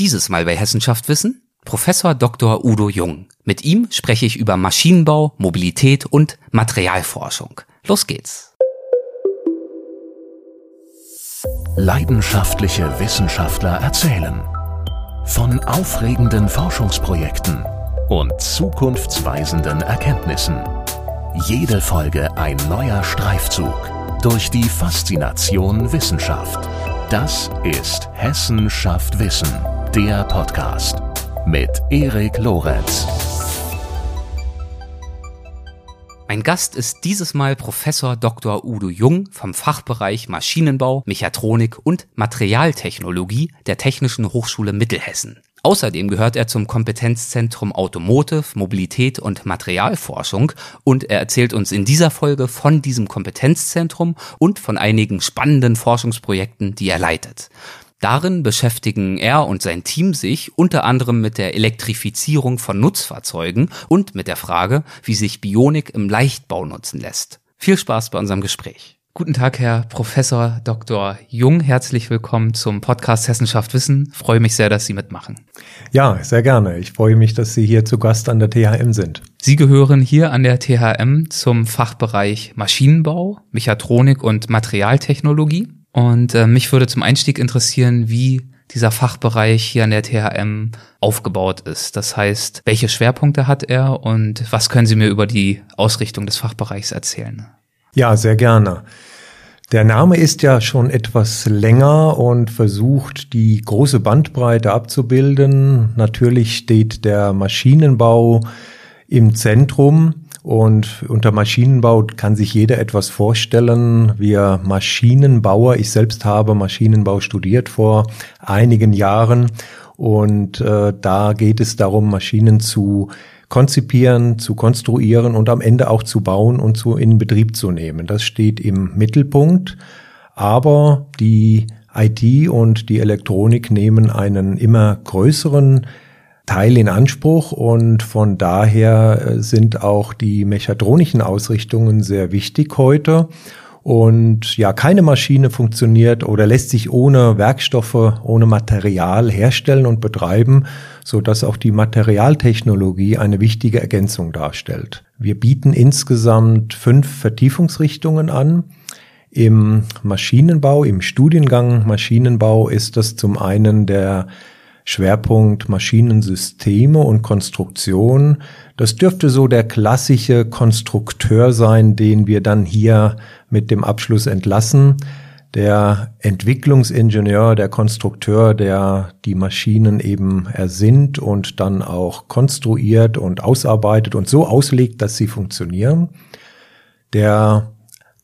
Dieses Mal bei Hessenschaft Wissen Professor Dr. Udo Jung. Mit ihm spreche ich über Maschinenbau, Mobilität und Materialforschung. Los geht's. Leidenschaftliche Wissenschaftler erzählen von aufregenden Forschungsprojekten und zukunftsweisenden Erkenntnissen. Jede Folge ein neuer Streifzug durch die Faszination Wissenschaft. Das ist Hessen schafft Wissen, der Podcast mit Erik Lorenz. Mein Gast ist dieses Mal Professor Dr. Udo Jung vom Fachbereich Maschinenbau, Mechatronik und Materialtechnologie der Technischen Hochschule Mittelhessen. Außerdem gehört er zum Kompetenzzentrum Automotive, Mobilität und Materialforschung und er erzählt uns in dieser Folge von diesem Kompetenzzentrum und von einigen spannenden Forschungsprojekten, die er leitet. Darin beschäftigen er und sein Team sich unter anderem mit der Elektrifizierung von Nutzfahrzeugen und mit der Frage, wie sich Bionik im Leichtbau nutzen lässt. Viel Spaß bei unserem Gespräch. Guten Tag, Herr Professor Dr. Jung. Herzlich willkommen zum Podcast Hessenschaft Wissen. Freue mich sehr, dass Sie mitmachen. Ja, sehr gerne. Ich freue mich, dass Sie hier zu Gast an der THM sind. Sie gehören hier an der THM zum Fachbereich Maschinenbau, Mechatronik und Materialtechnologie. Und äh, mich würde zum Einstieg interessieren, wie dieser Fachbereich hier an der THM aufgebaut ist. Das heißt, welche Schwerpunkte hat er und was können Sie mir über die Ausrichtung des Fachbereichs erzählen? Ja, sehr gerne. Der Name ist ja schon etwas länger und versucht, die große Bandbreite abzubilden. Natürlich steht der Maschinenbau im Zentrum und unter Maschinenbau kann sich jeder etwas vorstellen. Wir Maschinenbauer, ich selbst habe Maschinenbau studiert vor einigen Jahren und äh, da geht es darum, Maschinen zu konzipieren, zu konstruieren und am Ende auch zu bauen und zu in Betrieb zu nehmen. Das steht im Mittelpunkt. Aber die IT und die Elektronik nehmen einen immer größeren Teil in Anspruch und von daher äh, sind auch die mechatronischen Ausrichtungen sehr wichtig heute. Und ja, keine Maschine funktioniert oder lässt sich ohne Werkstoffe, ohne Material herstellen und betreiben, so dass auch die Materialtechnologie eine wichtige Ergänzung darstellt. Wir bieten insgesamt fünf Vertiefungsrichtungen an. Im Maschinenbau, im Studiengang Maschinenbau ist das zum einen der Schwerpunkt Maschinensysteme und Konstruktion. Das dürfte so der klassische Konstrukteur sein, den wir dann hier mit dem Abschluss entlassen. Der Entwicklungsingenieur, der Konstrukteur, der die Maschinen eben ersinnt und dann auch konstruiert und ausarbeitet und so auslegt, dass sie funktionieren. Der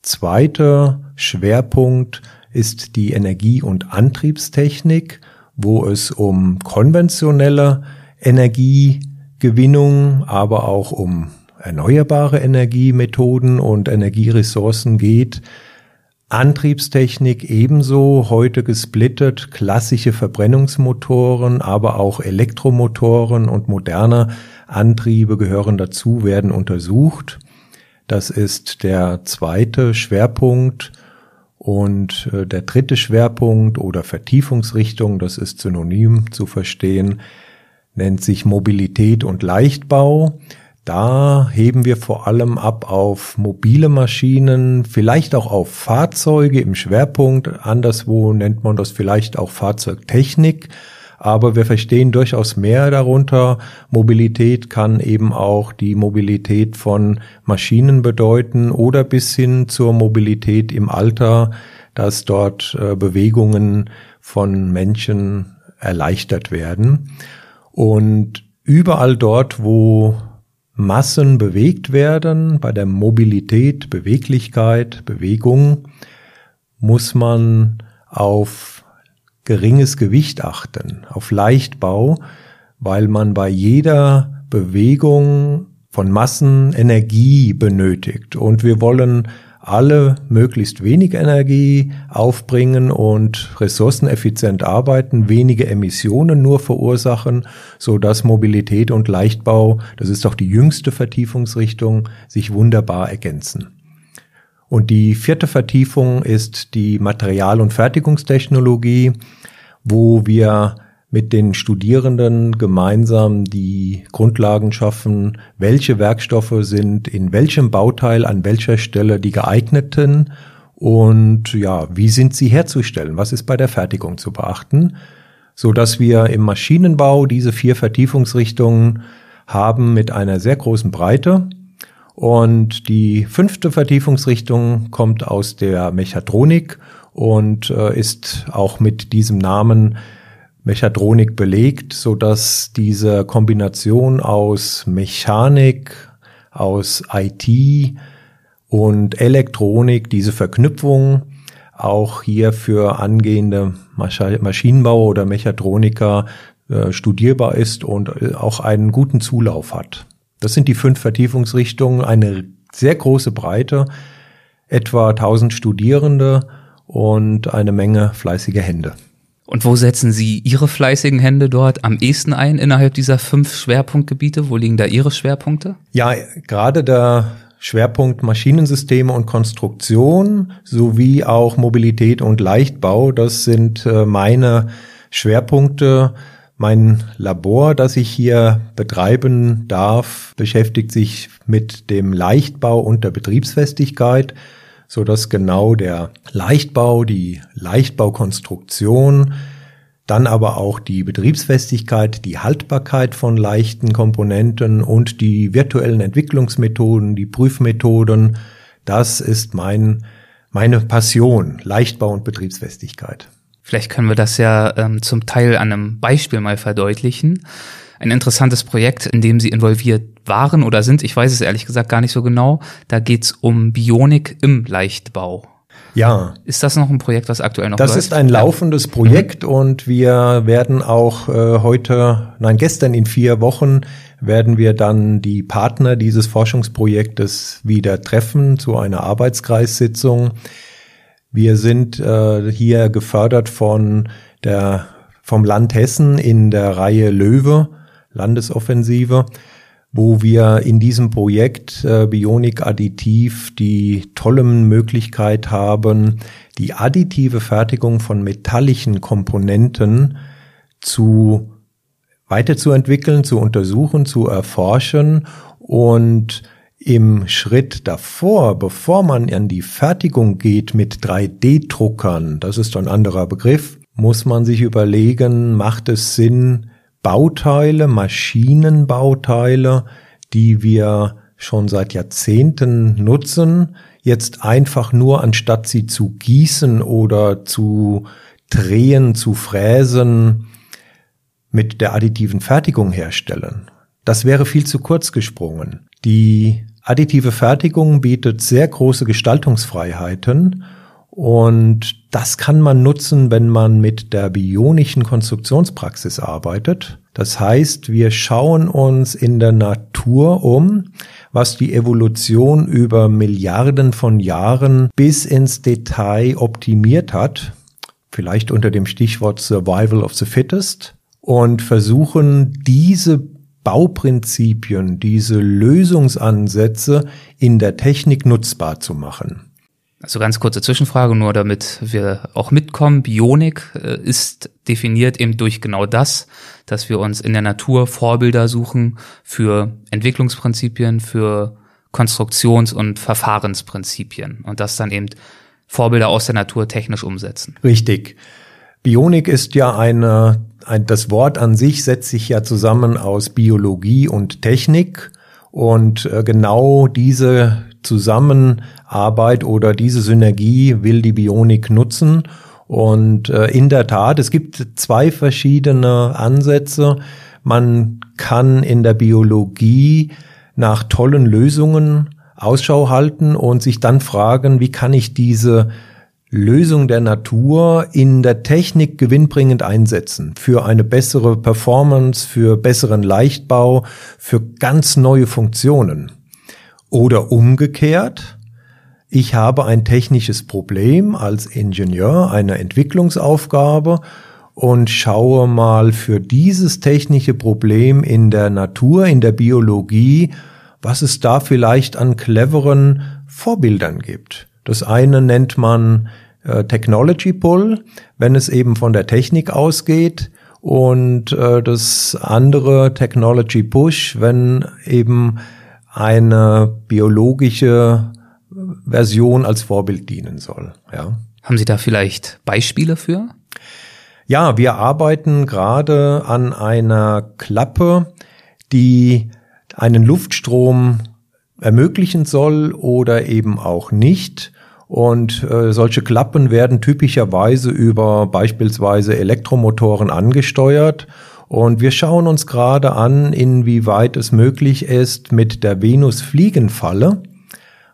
zweite Schwerpunkt ist die Energie- und Antriebstechnik wo es um konventionelle Energiegewinnung, aber auch um erneuerbare Energiemethoden und Energieressourcen geht. Antriebstechnik ebenso heute gesplittet, klassische Verbrennungsmotoren, aber auch Elektromotoren und moderne Antriebe gehören dazu, werden untersucht. Das ist der zweite Schwerpunkt und äh, der dritte Schwerpunkt oder Vertiefungsrichtung, das ist synonym zu verstehen, nennt sich Mobilität und Leichtbau. Da heben wir vor allem ab auf mobile Maschinen, vielleicht auch auf Fahrzeuge im Schwerpunkt. Anderswo nennt man das vielleicht auch Fahrzeugtechnik aber wir verstehen durchaus mehr darunter. Mobilität kann eben auch die Mobilität von Maschinen bedeuten oder bis hin zur Mobilität im Alter, dass dort äh, Bewegungen von Menschen erleichtert werden. Und überall dort, wo Massen bewegt werden, bei der Mobilität, Beweglichkeit, Bewegung, muss man auf geringes Gewicht achten, auf Leichtbau, weil man bei jeder Bewegung von Massen Energie benötigt. Und wir wollen alle möglichst wenig Energie aufbringen und ressourceneffizient arbeiten, wenige Emissionen nur verursachen, so dass Mobilität und Leichtbau, das ist auch die jüngste Vertiefungsrichtung, sich wunderbar ergänzen. Und die vierte Vertiefung ist die Material- und Fertigungstechnologie, wo wir mit den Studierenden gemeinsam die Grundlagen schaffen, welche Werkstoffe sind in welchem Bauteil an welcher Stelle die geeigneten und ja, wie sind sie herzustellen? Was ist bei der Fertigung zu beachten? So dass wir im Maschinenbau diese vier Vertiefungsrichtungen haben mit einer sehr großen Breite. Und die fünfte Vertiefungsrichtung kommt aus der Mechatronik und äh, ist auch mit diesem Namen Mechatronik belegt, so dass diese Kombination aus Mechanik, aus IT und Elektronik, diese Verknüpfung auch hier für angehende Maschinenbauer oder Mechatroniker äh, studierbar ist und äh, auch einen guten Zulauf hat. Das sind die fünf Vertiefungsrichtungen, eine sehr große Breite, etwa 1000 Studierende und eine Menge fleißige Hände. Und wo setzen Sie Ihre fleißigen Hände dort am ehesten ein innerhalb dieser fünf Schwerpunktgebiete? Wo liegen da Ihre Schwerpunkte? Ja, gerade der Schwerpunkt Maschinensysteme und Konstruktion sowie auch Mobilität und Leichtbau, das sind äh, meine Schwerpunkte. Mein Labor, das ich hier betreiben darf, beschäftigt sich mit dem Leichtbau und der Betriebsfestigkeit so dass genau der Leichtbau, die Leichtbaukonstruktion, dann aber auch die Betriebsfestigkeit, die Haltbarkeit von leichten Komponenten und die virtuellen Entwicklungsmethoden, die Prüfmethoden, das ist mein, meine Passion, Leichtbau und Betriebsfestigkeit. Vielleicht können wir das ja ähm, zum Teil an einem Beispiel mal verdeutlichen ein interessantes Projekt, in dem sie involviert waren oder sind. Ich weiß es ehrlich gesagt gar nicht so genau. Da geht's um Bionik im Leichtbau. Ja. Ist das noch ein Projekt, was aktuell noch Das läuft? ist ein laufendes Projekt mhm. und wir werden auch äh, heute, nein, gestern in vier Wochen werden wir dann die Partner dieses Forschungsprojektes wieder treffen zu einer Arbeitskreissitzung. Wir sind äh, hier gefördert von der vom Land Hessen in der Reihe Löwe Landesoffensive, wo wir in diesem Projekt äh, Bionik Additiv die tolle Möglichkeit haben, die additive Fertigung von metallischen Komponenten zu weiterzuentwickeln, zu untersuchen, zu erforschen und im Schritt davor, bevor man an die Fertigung geht mit 3D-Druckern, das ist ein anderer Begriff, muss man sich überlegen, macht es Sinn, Bauteile, Maschinenbauteile, die wir schon seit Jahrzehnten nutzen, jetzt einfach nur anstatt sie zu gießen oder zu drehen, zu fräsen, mit der additiven Fertigung herstellen. Das wäre viel zu kurz gesprungen. Die additive Fertigung bietet sehr große Gestaltungsfreiheiten und das kann man nutzen, wenn man mit der bionischen Konstruktionspraxis arbeitet. Das heißt, wir schauen uns in der Natur um, was die Evolution über Milliarden von Jahren bis ins Detail optimiert hat, vielleicht unter dem Stichwort Survival of the Fittest, und versuchen diese Bauprinzipien, diese Lösungsansätze in der Technik nutzbar zu machen. Also ganz kurze Zwischenfrage, nur damit wir auch mitkommen. Bionik äh, ist definiert eben durch genau das, dass wir uns in der Natur Vorbilder suchen für Entwicklungsprinzipien, für Konstruktions- und Verfahrensprinzipien und das dann eben Vorbilder aus der Natur technisch umsetzen. Richtig. Bionik ist ja eine, ein, das Wort an sich setzt sich ja zusammen aus Biologie und Technik und äh, genau diese Zusammenarbeit oder diese Synergie will die Bionik nutzen. Und äh, in der Tat, es gibt zwei verschiedene Ansätze. Man kann in der Biologie nach tollen Lösungen Ausschau halten und sich dann fragen, wie kann ich diese Lösung der Natur in der Technik gewinnbringend einsetzen für eine bessere Performance, für besseren Leichtbau, für ganz neue Funktionen. Oder umgekehrt, ich habe ein technisches Problem als Ingenieur, eine Entwicklungsaufgabe und schaue mal für dieses technische Problem in der Natur, in der Biologie, was es da vielleicht an cleveren Vorbildern gibt. Das eine nennt man äh, Technology Pull, wenn es eben von der Technik ausgeht Und äh, das andere Technology Push, wenn eben eine biologische Version als Vorbild dienen soll. Ja. Haben Sie da vielleicht Beispiele für? Ja, wir arbeiten gerade an einer Klappe, die einen Luftstrom ermöglichen soll oder eben auch nicht. Und äh, solche Klappen werden typischerweise über beispielsweise Elektromotoren angesteuert. Und wir schauen uns gerade an, inwieweit es möglich ist, mit der Venus-Fliegenfalle,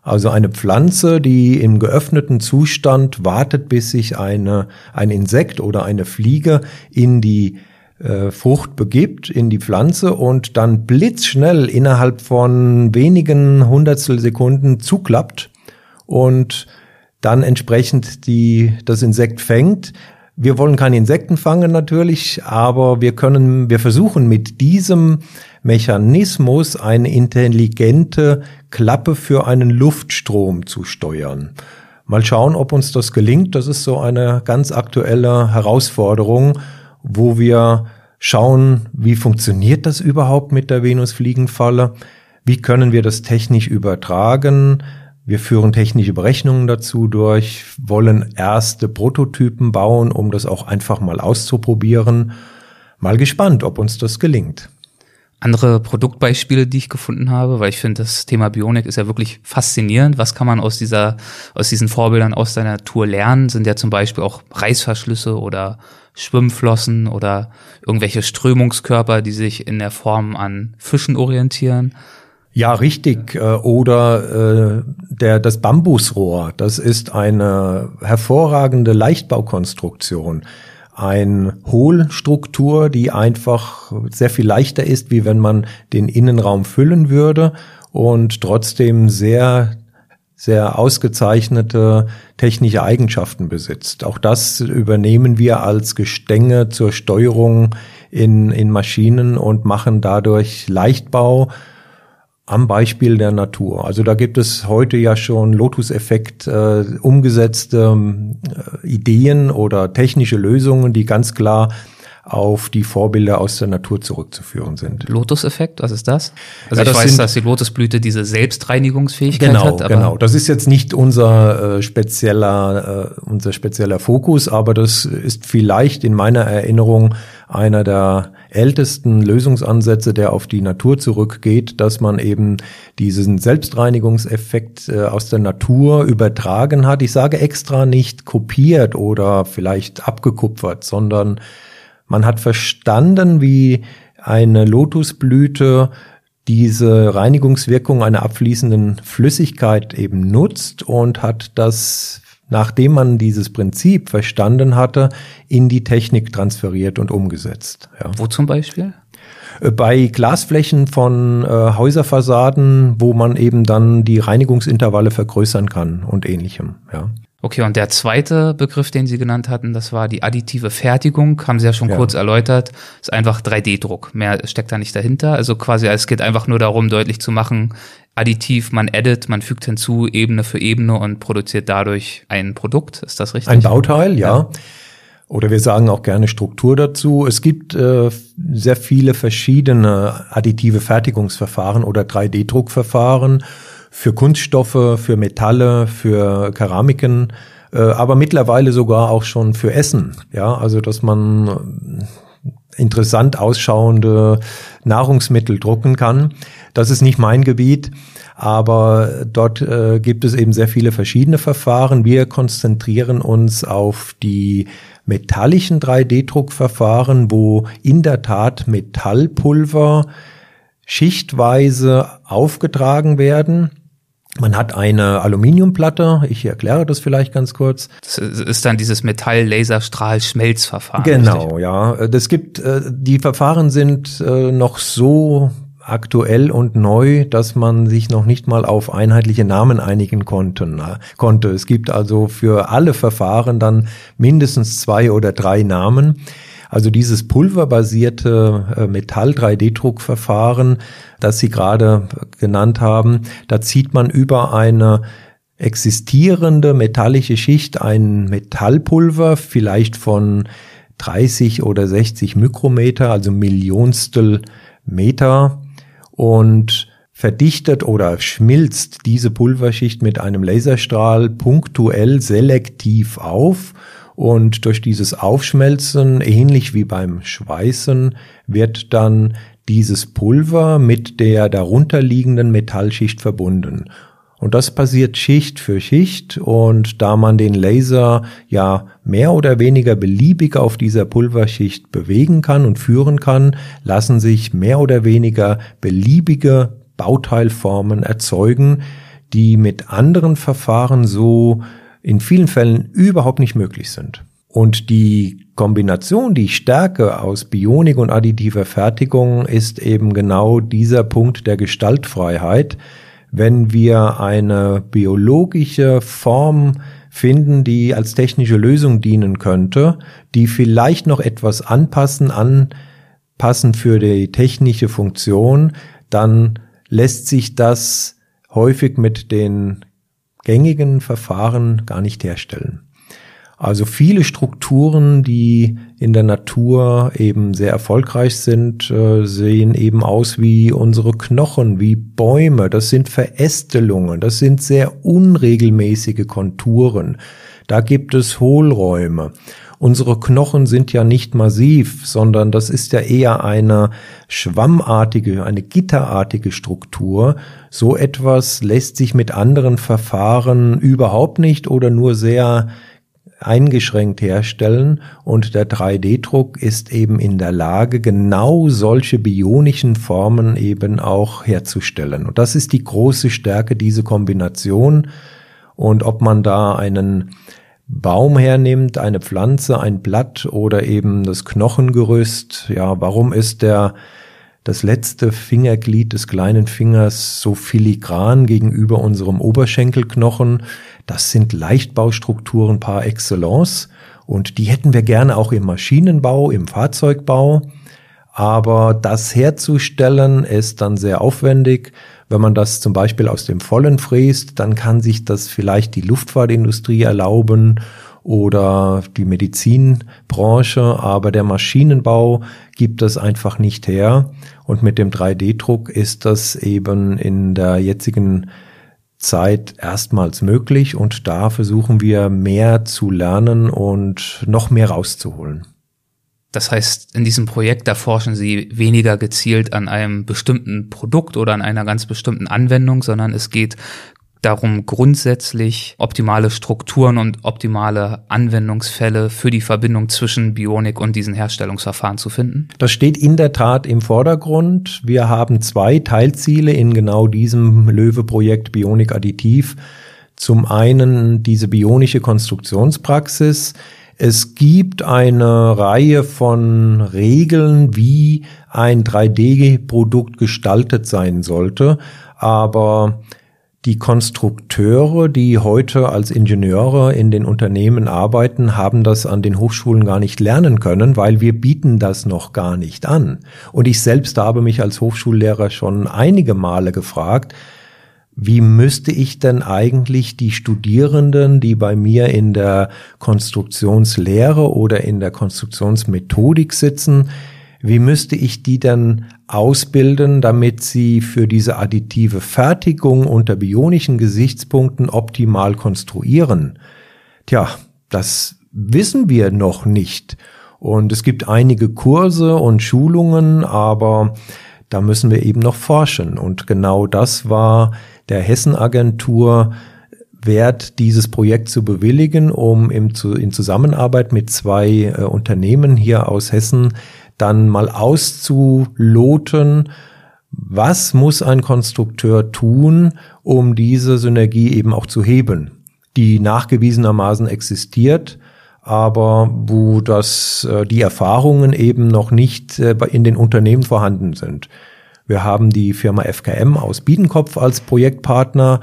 also eine Pflanze, die im geöffneten Zustand wartet, bis sich eine, ein Insekt oder eine Fliege in die äh, Frucht begibt, in die Pflanze und dann blitzschnell innerhalb von wenigen Hundertstel Sekunden zuklappt und dann entsprechend die, das Insekt fängt. Wir wollen keine Insekten fangen natürlich, aber wir können, wir versuchen mit diesem Mechanismus eine intelligente Klappe für einen Luftstrom zu steuern. Mal schauen, ob uns das gelingt. Das ist so eine ganz aktuelle Herausforderung, wo wir schauen, wie funktioniert das überhaupt mit der Venusfliegenfalle? Wie können wir das technisch übertragen? Wir führen technische Berechnungen dazu durch, wollen erste Prototypen bauen, um das auch einfach mal auszuprobieren. Mal gespannt, ob uns das gelingt. Andere Produktbeispiele, die ich gefunden habe, weil ich finde, das Thema Bionik ist ja wirklich faszinierend. Was kann man aus dieser, aus diesen Vorbildern aus der Natur lernen? Sind ja zum Beispiel auch Reißverschlüsse oder Schwimmflossen oder irgendwelche Strömungskörper, die sich in der Form an Fischen orientieren. Ja, richtig. Äh, oder äh, der, das Bambusrohr, das ist eine hervorragende Leichtbaukonstruktion. Ein Hohlstruktur, die einfach sehr viel leichter ist, wie wenn man den Innenraum füllen würde und trotzdem sehr sehr ausgezeichnete technische Eigenschaften besitzt. Auch das übernehmen wir als Gestänge zur Steuerung in, in Maschinen und machen dadurch Leichtbau am Beispiel der Natur. Also da gibt es heute ja schon Lotus-Effekt äh, umgesetzte äh, Ideen oder technische Lösungen, die ganz klar auf die Vorbilder aus der Natur zurückzuführen sind. Lotus-Effekt, was ist das? Also ja, ich weiß, sind, dass die Lotusblüte diese Selbstreinigungsfähigkeit genau, hat. Aber genau, das ist jetzt nicht unser äh, spezieller, äh, unser spezieller Fokus, aber das ist vielleicht in meiner Erinnerung einer der ältesten Lösungsansätze, der auf die Natur zurückgeht, dass man eben diesen Selbstreinigungseffekt äh, aus der Natur übertragen hat. Ich sage extra nicht kopiert oder vielleicht abgekupfert, sondern man hat verstanden, wie eine Lotusblüte diese Reinigungswirkung einer abfließenden Flüssigkeit eben nutzt und hat das, nachdem man dieses Prinzip verstanden hatte, in die Technik transferiert und umgesetzt. Ja. Wo zum Beispiel? Äh, bei Glasflächen von äh, Häuserfassaden, wo man eben dann die Reinigungsintervalle vergrößern kann und ähnlichem. Ja. Okay, und der zweite Begriff, den Sie genannt hatten, das war die additive Fertigung, haben Sie ja schon ja. kurz erläutert, ist einfach 3D-Druck. Mehr steckt da nicht dahinter. Also quasi, es geht einfach nur darum, deutlich zu machen, additiv, man edit, man fügt hinzu Ebene für Ebene und produziert dadurch ein Produkt. Ist das richtig? Ein Bauteil, ja. ja. Oder wir sagen auch gerne Struktur dazu. Es gibt äh, sehr viele verschiedene additive Fertigungsverfahren oder 3D-Druckverfahren für Kunststoffe, für Metalle, für Keramiken, äh, aber mittlerweile sogar auch schon für Essen. Ja, also dass man interessant ausschauende Nahrungsmittel drucken kann. Das ist nicht mein Gebiet, aber dort äh, gibt es eben sehr viele verschiedene Verfahren. Wir konzentrieren uns auf die metallischen 3D-Druckverfahren, wo in der Tat Metallpulver schichtweise aufgetragen werden man hat eine Aluminiumplatte, ich erkläre das vielleicht ganz kurz. Das ist dann dieses Metall-Laserstrahl-Schmelzverfahren. Genau, richtig? ja. Das gibt, äh, die Verfahren sind äh, noch so aktuell und neu, dass man sich noch nicht mal auf einheitliche Namen einigen konnten, konnte. Es gibt also für alle Verfahren dann mindestens zwei oder drei Namen. Also dieses pulverbasierte äh, Metall-3D-Druckverfahren, das Sie gerade genannt haben, da zieht man über eine existierende metallische Schicht ein Metallpulver, vielleicht von 30 oder 60 Mikrometer, also Millionstel Meter und verdichtet oder schmilzt diese Pulverschicht mit einem Laserstrahl punktuell selektiv auf und durch dieses Aufschmelzen, ähnlich wie beim Schweißen, wird dann dieses Pulver mit der darunterliegenden Metallschicht verbunden. Und das passiert Schicht für Schicht und da man den Laser ja mehr oder weniger beliebig auf dieser Pulverschicht bewegen kann und führen kann, lassen sich mehr oder weniger beliebige Bauteilformen erzeugen, die mit anderen Verfahren so in vielen Fällen überhaupt nicht möglich sind. Und die Kombination, die Stärke aus Bionik und additiver Fertigung ist eben genau dieser Punkt der Gestaltfreiheit. Wenn wir eine biologische Form finden, die als technische Lösung dienen könnte, die vielleicht noch etwas anpassen, anpassen für die technische Funktion, dann lässt sich das häufig mit den gängigen Verfahren gar nicht herstellen. Also viele Strukturen, die in der Natur eben sehr erfolgreich sind, äh, sehen eben aus wie unsere Knochen, wie Bäume. Das sind Verästelungen, das sind sehr unregelmäßige Konturen. Da gibt es Hohlräume. Unsere Knochen sind ja nicht massiv, sondern das ist ja eher eine schwammartige, eine gitterartige Struktur. So etwas lässt sich mit anderen Verfahren überhaupt nicht oder nur sehr eingeschränkt herstellen und der 3D-Druck ist eben in der Lage, genau solche bionischen Formen eben auch herzustellen. Und das ist die große Stärke, diese Kombination. Und ob man da einen Baum hernimmt, eine Pflanze, ein Blatt oder eben das Knochengerüst, ja, warum ist der das letzte Fingerglied des kleinen Fingers so filigran gegenüber unserem Oberschenkelknochen? Das sind Leichtbaustrukturen par excellence und die hätten wir gerne auch im Maschinenbau, im Fahrzeugbau. Aber das herzustellen ist dann sehr aufwendig. Wenn man das zum Beispiel aus dem Vollen fräst, dann kann sich das vielleicht die Luftfahrtindustrie erlauben oder die Medizinbranche, aber der Maschinenbau gibt das einfach nicht her. Und mit dem 3D-Druck ist das eben in der jetzigen Zeit erstmals möglich und da versuchen wir mehr zu lernen und noch mehr rauszuholen. Das heißt, in diesem Projekt, da forschen Sie weniger gezielt an einem bestimmten Produkt oder an einer ganz bestimmten Anwendung, sondern es geht darum, grundsätzlich optimale Strukturen und optimale Anwendungsfälle für die Verbindung zwischen Bionik und diesen Herstellungsverfahren zu finden? Das steht in der Tat im Vordergrund. Wir haben zwei Teilziele in genau diesem Löwe-Projekt Bionik Additiv. Zum einen diese bionische Konstruktionspraxis. Es gibt eine Reihe von Regeln, wie ein 3D-Produkt gestaltet sein sollte, aber die Konstrukteure, die heute als Ingenieure in den Unternehmen arbeiten, haben das an den Hochschulen gar nicht lernen können, weil wir bieten das noch gar nicht an. Und ich selbst habe mich als Hochschullehrer schon einige Male gefragt, wie müsste ich denn eigentlich die Studierenden, die bei mir in der Konstruktionslehre oder in der Konstruktionsmethodik sitzen, wie müsste ich die denn ausbilden, damit sie für diese additive Fertigung unter bionischen Gesichtspunkten optimal konstruieren? Tja, das wissen wir noch nicht. Und es gibt einige Kurse und Schulungen, aber da müssen wir eben noch forschen. Und genau das war der Hessenagentur wert, dieses Projekt zu bewilligen, um im, in Zusammenarbeit mit zwei äh, Unternehmen hier aus Hessen dann mal auszuloten, was muss ein Konstrukteur tun, um diese Synergie eben auch zu heben, die nachgewiesenermaßen existiert, aber wo das, äh, die Erfahrungen eben noch nicht äh, in den Unternehmen vorhanden sind. Wir haben die Firma FKM aus Biedenkopf als Projektpartner.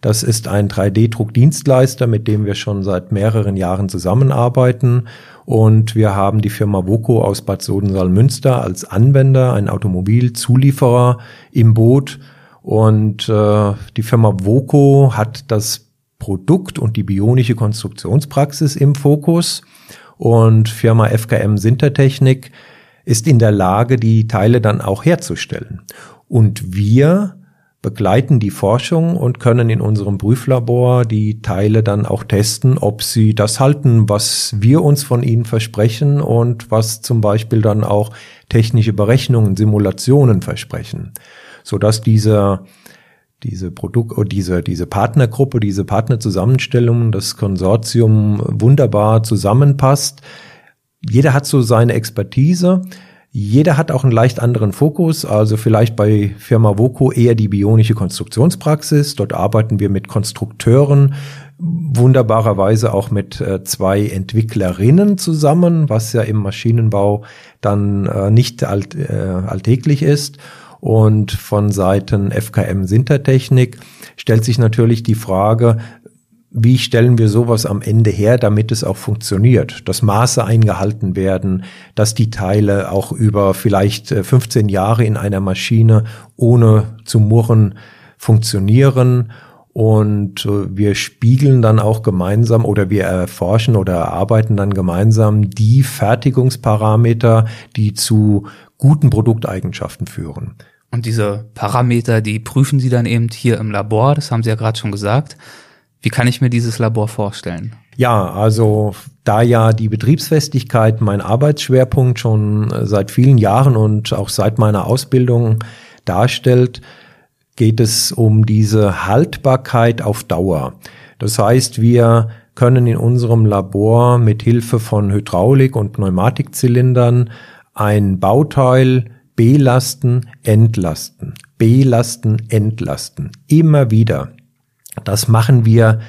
Das ist ein 3D-Druckdienstleister, mit dem wir schon seit mehreren Jahren zusammenarbeiten. Und wir haben die Firma Voco aus Bad Sodensaal-Münster als Anwender, ein Automobilzulieferer im Boot. Und äh, die Firma Voco hat das Produkt und die bionische Konstruktionspraxis im Fokus. und Firma FKM Sintertechnik ist in der Lage, die Teile dann auch herzustellen. Und wir begleiten die Forschung und können in unserem Prüflabor die Teile dann auch testen, ob sie das halten, was wir uns von ihnen versprechen und was zum Beispiel dann auch technische Berechnungen, Simulationen versprechen, so dass diese diese Produkt oder diese diese Partnergruppe, diese Partnerzusammenstellung, das Konsortium wunderbar zusammenpasst. Jeder hat so seine Expertise. Jeder hat auch einen leicht anderen Fokus, also vielleicht bei Firma Voco eher die bionische Konstruktionspraxis. Dort arbeiten wir mit Konstrukteuren, wunderbarerweise auch mit äh, zwei Entwicklerinnen zusammen, was ja im Maschinenbau dann äh, nicht alt, äh, alltäglich ist. Und von Seiten FKM Sintertechnik stellt sich natürlich die Frage, wie stellen wir sowas am Ende her, damit es auch funktioniert, dass Maße eingehalten werden, dass die Teile auch über vielleicht 15 äh, Jahre in einer Maschine ohne zu murren funktionieren. Und äh, wir spiegeln dann auch gemeinsam oder wir erforschen oder erarbeiten dann gemeinsam die Fertigungsparameter, die zu guten Produkteigenschaften führen. Und diese Parameter, die prüfen Sie dann eben hier im Labor, das haben Sie ja gerade schon gesagt. Wie kann ich mir dieses Labor vorstellen? Ja, also da ja die Betriebsfestigkeit mein Arbeitsschwerpunkt schon seit vielen Jahren und auch seit meiner Ausbildung darstellt, geht es um diese Haltbarkeit auf Dauer. Das heißt, wir können in unserem Labor mit Hilfe von Hydraulik und Pneumatikzylindern ein Bauteil belasten, entlasten, belasten, entlasten. Immer wieder. Das machen wir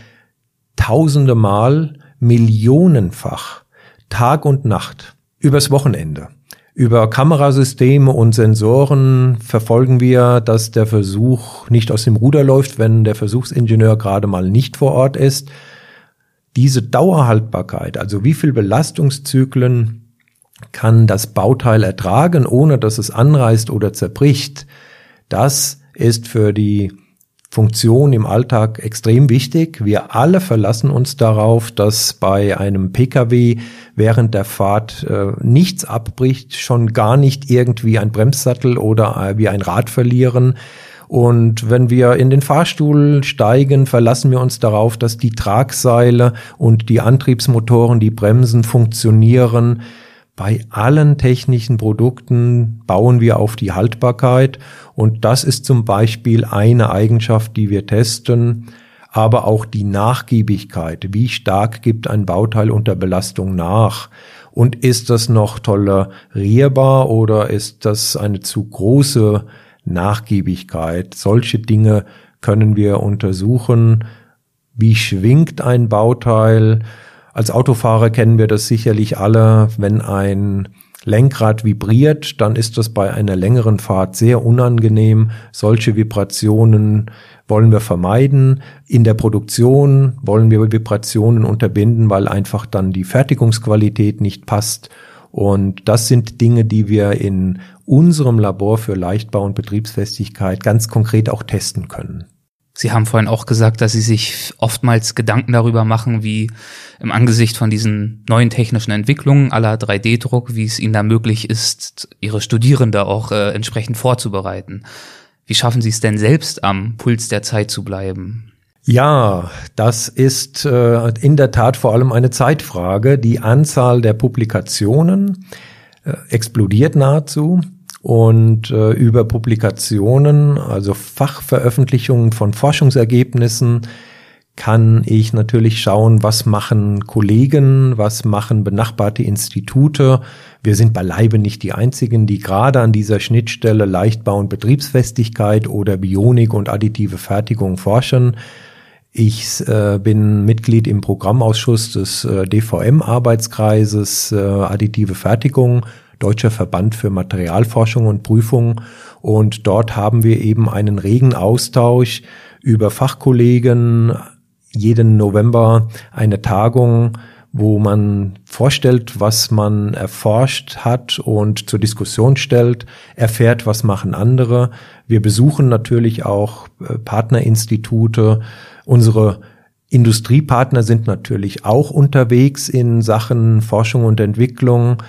tausende Mal, millionenfach, Tag und Nacht, übers Wochenende. Über Kamerasysteme und Sensoren verfolgen wir, dass der Versuch nicht aus dem Ruder läuft, wenn der Versuchsingenieur gerade mal nicht vor Ort ist. Diese Dauerhaltbarkeit, also wie viel Belastungszyklen kann das Bauteil ertragen, ohne dass es anreißt oder zerbricht, das ist für die Funktion im Alltag extrem wichtig. Wir alle verlassen uns darauf, dass bei einem Pkw während der Fahrt äh, nichts abbricht, schon gar nicht irgendwie ein Bremssattel oder äh, wie ein Rad verlieren. Und wenn wir in den Fahrstuhl steigen, verlassen wir uns darauf, dass die Tragseile und die Antriebsmotoren, die Bremsen funktionieren. Bei allen technischen Produkten bauen wir auf die Haltbarkeit und das ist zum Beispiel eine Eigenschaft, die wir testen, aber auch die Nachgiebigkeit. Wie stark gibt ein Bauteil unter Belastung nach? Und ist das noch tolerierbar oder ist das eine zu große Nachgiebigkeit? Solche Dinge können wir untersuchen. Wie schwingt ein Bauteil? Als Autofahrer kennen wir das sicherlich alle. Wenn ein Lenkrad vibriert, dann ist das bei einer längeren Fahrt sehr unangenehm. Solche Vibrationen wollen wir vermeiden. In der Produktion wollen wir Vibrationen unterbinden, weil einfach dann die Fertigungsqualität nicht passt. Und das sind Dinge, die wir in unserem Labor für Leichtbau und Betriebsfestigkeit ganz konkret auch testen können. Sie haben vorhin auch gesagt, dass Sie sich oftmals Gedanken darüber machen, wie im Angesicht von diesen neuen technischen Entwicklungen aller 3D-Druck, wie es Ihnen da möglich ist, Ihre Studierende auch äh, entsprechend vorzubereiten. Wie schaffen Sie es denn selbst am Puls der Zeit zu bleiben? Ja, das ist äh, in der Tat vor allem eine Zeitfrage. Die Anzahl der Publikationen äh, explodiert nahezu und äh, über Publikationen, also Fachveröffentlichungen von Forschungsergebnissen, kann ich natürlich schauen, was machen Kollegen, was machen benachbarte Institute. Wir sind beileibe nicht die einzigen, die gerade an dieser Schnittstelle Leichtbau und Betriebsfestigkeit oder Bionik und additive Fertigung forschen. Ich äh, bin Mitglied im Programmausschuss des äh, DVM-Arbeitskreises äh, Additive Fertigung Deutscher Verband für Materialforschung und Prüfung. Und dort haben wir eben einen regen Austausch über Fachkollegen. Jeden November eine Tagung, wo man vorstellt, was man erforscht hat und zur Diskussion stellt, erfährt, was machen andere. Wir besuchen natürlich auch äh, Partnerinstitute. Unsere Industriepartner sind natürlich auch unterwegs in Sachen Forschung und Entwicklung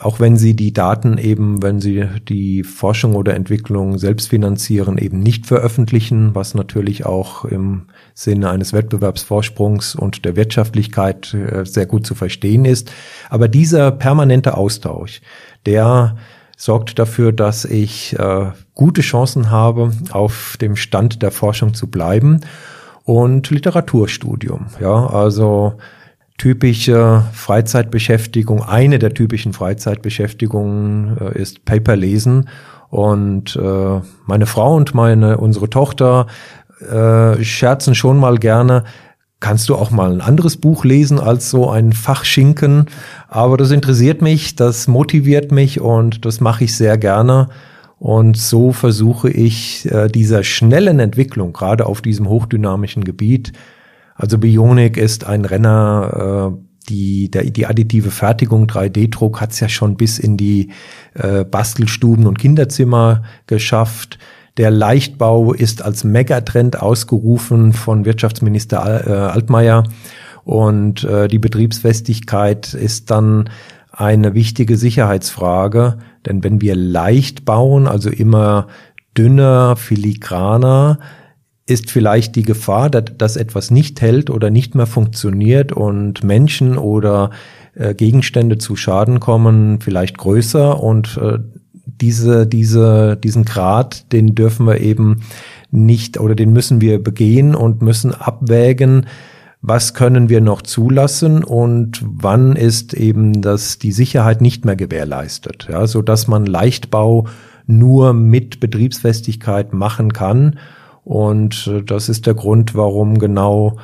auch wenn sie die Daten eben, wenn sie die Forschung oder Entwicklung selbst finanzieren, eben nicht veröffentlichen, was natürlich auch im Sinne eines Wettbewerbsvorsprungs und der Wirtschaftlichkeit äh, sehr gut zu verstehen ist. Aber dieser permanente Austausch, der sorgt dafür, dass ich äh, gute Chancen habe, auf dem Stand der Forschung zu bleiben und Literaturstudium. Ja, also typische Freizeitbeschäftigung, eine der typischen Freizeitbeschäftigungen äh, ist Paperlesen. Und äh, meine Frau und meine unsere Tochter äh, scherzen schon mal gerne, kannst du auch mal ein anderes Buch lesen als so ein Fachschinken. Aber das interessiert mich, das motiviert mich und das mache ich sehr gerne. Und so versuche ich äh, dieser schnellen Entwicklung, gerade auf diesem hochdynamischen Gebiet, also Bionik ist ein Renner, äh, die, der, die additive Fertigung, 3D-Druck hat's ja schon bis in die äh, Bastelstuben und Kinderzimmer geschafft. Der Leichtbau ist als Megatrend ausgerufen von Wirtschaftsminister äh, Altmaier. Und äh, die Betriebsfestigkeit ist dann eine wichtige Sicherheitsfrage. Denn wenn wir leicht bauen, also immer dünner, filigraner, ist vielleicht die Gefahr, dass, dass etwas nicht hält oder nicht mehr funktioniert und Menschen oder äh, Gegenstände zu Schaden kommen, vielleicht größer und äh, diese, diese, diesen Grad, den dürfen wir eben nicht oder den müssen wir begehen und müssen abwägen, was können wir noch zulassen und wann ist eben das die Sicherheit nicht mehr gewährleistet, ja, so dass man Leichtbau nur mit Betriebsfestigkeit machen kann und äh, das ist der Grund, warum genau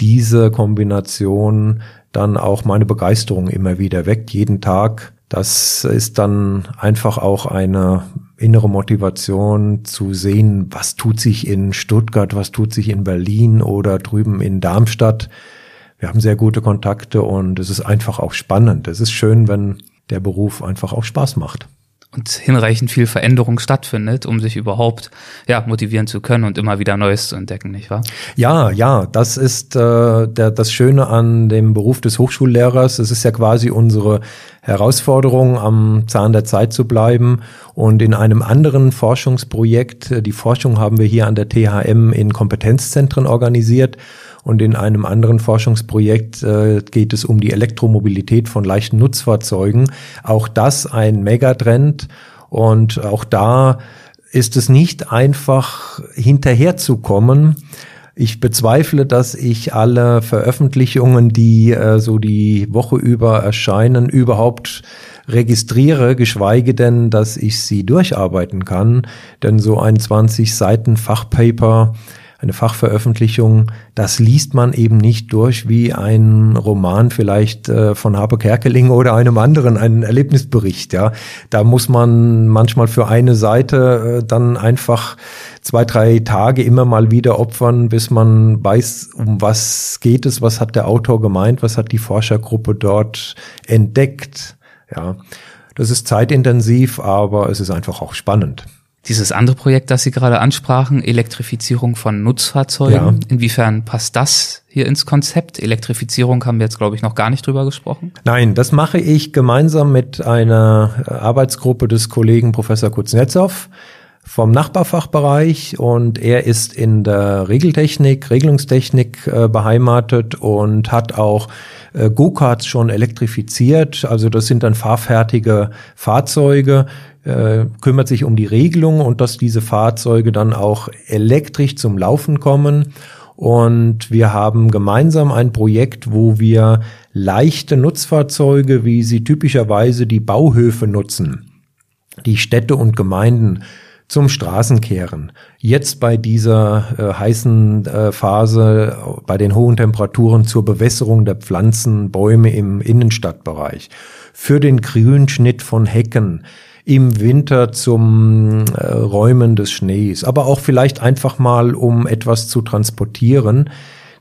diese Kombination dann auch meine Begeisterung immer wieder weckt, jeden Tag. Das ist dann einfach auch eine innere Motivation zu sehen, was tut sich in Stuttgart, was tut sich in Berlin oder drüben in Darmstadt. Wir haben sehr gute Kontakte und es ist einfach auch spannend. Es ist schön, wenn der Beruf einfach auch Spaß macht und hinreichend viel Veränderung stattfindet, um sich überhaupt ja motivieren zu können und immer wieder Neues zu entdecken, nicht wahr? Ja, ja, das ist äh, der, das Schöne an dem Beruf des Hochschullehrers. Es ist ja quasi unsere Herausforderung, am Zahn der Zeit zu bleiben. Und in einem anderen Forschungsprojekt, äh, die Forschung haben wir hier an der THM in Kompetenzzentren organisiert. Und in einem anderen Forschungsprojekt äh, geht es um die Elektromobilität von leichten Nutzfahrzeugen. Auch das ein Megatrend. Und auch da ist es nicht einfach hinterherzukommen. Ich bezweifle, dass ich alle Veröffentlichungen, die äh, so die Woche über erscheinen, überhaupt registriere, geschweige denn, dass ich sie durcharbeiten kann. Denn so ein 20 Seiten Fachpaper eine Fachveröffentlichung, das liest man eben nicht durch wie ein Roman vielleicht äh, von Habe Kerkeling oder einem anderen, einen Erlebnisbericht. Ja, da muss man manchmal für eine Seite äh, dann einfach zwei, drei Tage immer mal wieder opfern, bis man weiß, um was geht es, was hat der Autor gemeint, was hat die Forschergruppe dort entdeckt. Ja, das ist zeitintensiv, aber es ist einfach auch spannend. Dieses andere Projekt, das Sie gerade ansprachen, Elektrifizierung von Nutzfahrzeugen, ja. inwiefern passt das hier ins Konzept? Elektrifizierung haben wir jetzt, glaube ich, noch gar nicht drüber gesprochen. Nein, das mache ich gemeinsam mit einer Arbeitsgruppe des Kollegen Professor Kuznetsov vom Nachbarfachbereich und er ist in der Regeltechnik, Regelungstechnik äh, beheimatet und hat auch äh, Go-Karts schon elektrifiziert. Also das sind dann fahrfertige Fahrzeuge, äh, kümmert sich um die Regelung und dass diese Fahrzeuge dann auch elektrisch zum Laufen kommen. Und wir haben gemeinsam ein Projekt, wo wir leichte Nutzfahrzeuge, wie sie typischerweise die Bauhöfe nutzen, die Städte und Gemeinden zum Straßenkehren. Jetzt bei dieser äh, heißen äh, Phase, bei den hohen Temperaturen zur Bewässerung der Pflanzen, Bäume im Innenstadtbereich, für den Grünschnitt von Hecken, im Winter zum äh, Räumen des Schnees, aber auch vielleicht einfach mal, um etwas zu transportieren.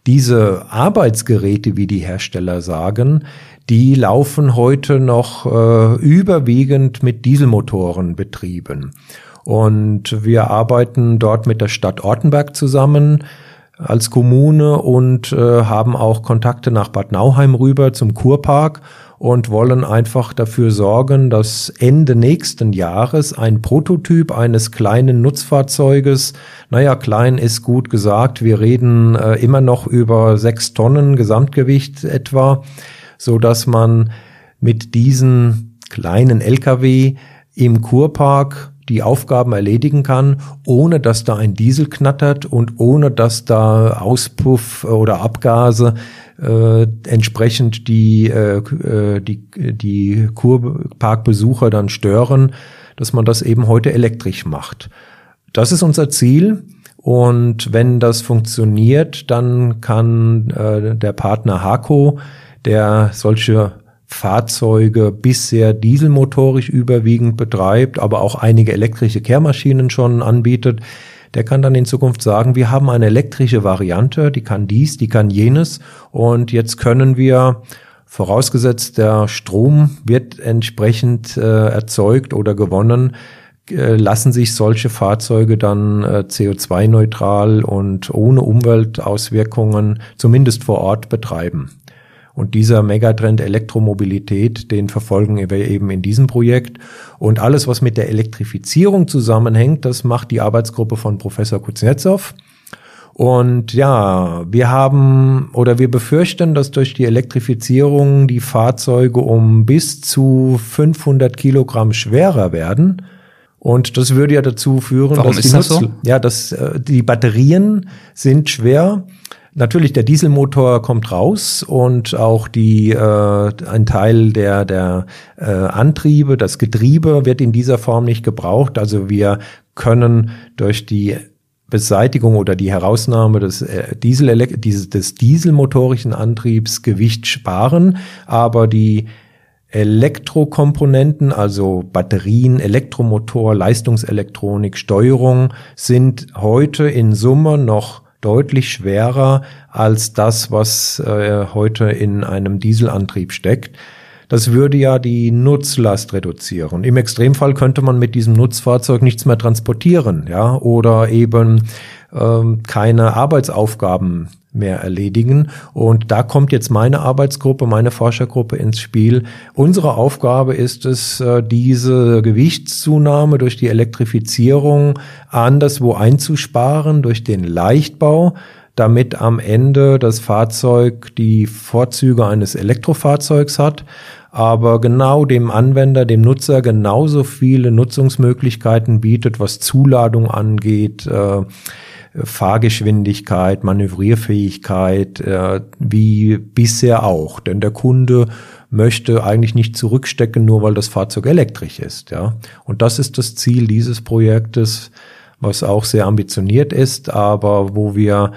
Diese Arbeitsgeräte, wie die Hersteller sagen, die laufen heute noch äh, überwiegend mit Dieselmotoren betrieben. Und wir arbeiten dort mit der Stadt Ortenberg zusammen, als Kommune und äh, haben auch Kontakte nach Bad Nauheim rüber zum Kurpark und wollen einfach dafür sorgen, dass Ende nächsten Jahres ein Prototyp eines kleinen Nutzfahrzeuges, naja, klein ist gut gesagt, wir reden äh, immer noch über sechs Tonnen Gesamtgewicht etwa, so dass man mit diesen kleinen LKW im Kurpark die Aufgaben erledigen kann, ohne dass da ein Diesel knattert und ohne dass da Auspuff oder Abgase äh, entsprechend die, äh, äh, die, die Kurparkbesucher dann stören, dass man das eben heute elektrisch macht. Das ist unser Ziel. Und wenn das funktioniert, dann kann äh, der Partner Hako, der solche Fahrzeuge bisher dieselmotorisch überwiegend betreibt, aber auch einige elektrische Kehrmaschinen schon anbietet, der kann dann in Zukunft sagen, wir haben eine elektrische Variante, die kann dies, die kann jenes und jetzt können wir vorausgesetzt der Strom wird entsprechend äh, erzeugt oder gewonnen, äh, lassen sich solche Fahrzeuge dann äh, CO2-neutral und ohne Umweltauswirkungen zumindest vor Ort betreiben. Und dieser Megatrend Elektromobilität, den verfolgen wir eben in diesem Projekt. Und alles, was mit der Elektrifizierung zusammenhängt, das macht die Arbeitsgruppe von Professor Kuznetsov. Und ja, wir haben oder wir befürchten, dass durch die Elektrifizierung die Fahrzeuge um bis zu 500 Kilogramm schwerer werden. Und das würde ja dazu führen, Warum dass die, das so? ja, dass äh, die Batterien sind schwer Natürlich, der Dieselmotor kommt raus und auch die äh, ein Teil der der äh, Antriebe, das Getriebe wird in dieser Form nicht gebraucht. Also wir können durch die Beseitigung oder die Herausnahme des äh, Diesel dieses, des dieselmotorischen Antriebs Gewicht sparen, aber die Elektrokomponenten, also Batterien, Elektromotor, Leistungselektronik, Steuerung sind heute in Summe noch deutlich schwerer als das, was äh, heute in einem Dieselantrieb steckt. Das würde ja die Nutzlast reduzieren. Im Extremfall könnte man mit diesem Nutzfahrzeug nichts mehr transportieren, ja, oder eben ähm, keine Arbeitsaufgaben mehr erledigen. Und da kommt jetzt meine Arbeitsgruppe, meine Forschergruppe ins Spiel. Unsere Aufgabe ist es, äh, diese Gewichtszunahme durch die Elektrifizierung anderswo einzusparen, durch den Leichtbau, damit am Ende das Fahrzeug die Vorzüge eines Elektrofahrzeugs hat, aber genau dem Anwender, dem Nutzer genauso viele Nutzungsmöglichkeiten bietet, was Zuladung angeht, äh, Fahrgeschwindigkeit, Manövrierfähigkeit, äh, wie bisher auch. Denn der Kunde möchte eigentlich nicht zurückstecken, nur weil das Fahrzeug elektrisch ist. Ja, und das ist das Ziel dieses Projektes, was auch sehr ambitioniert ist, aber wo wir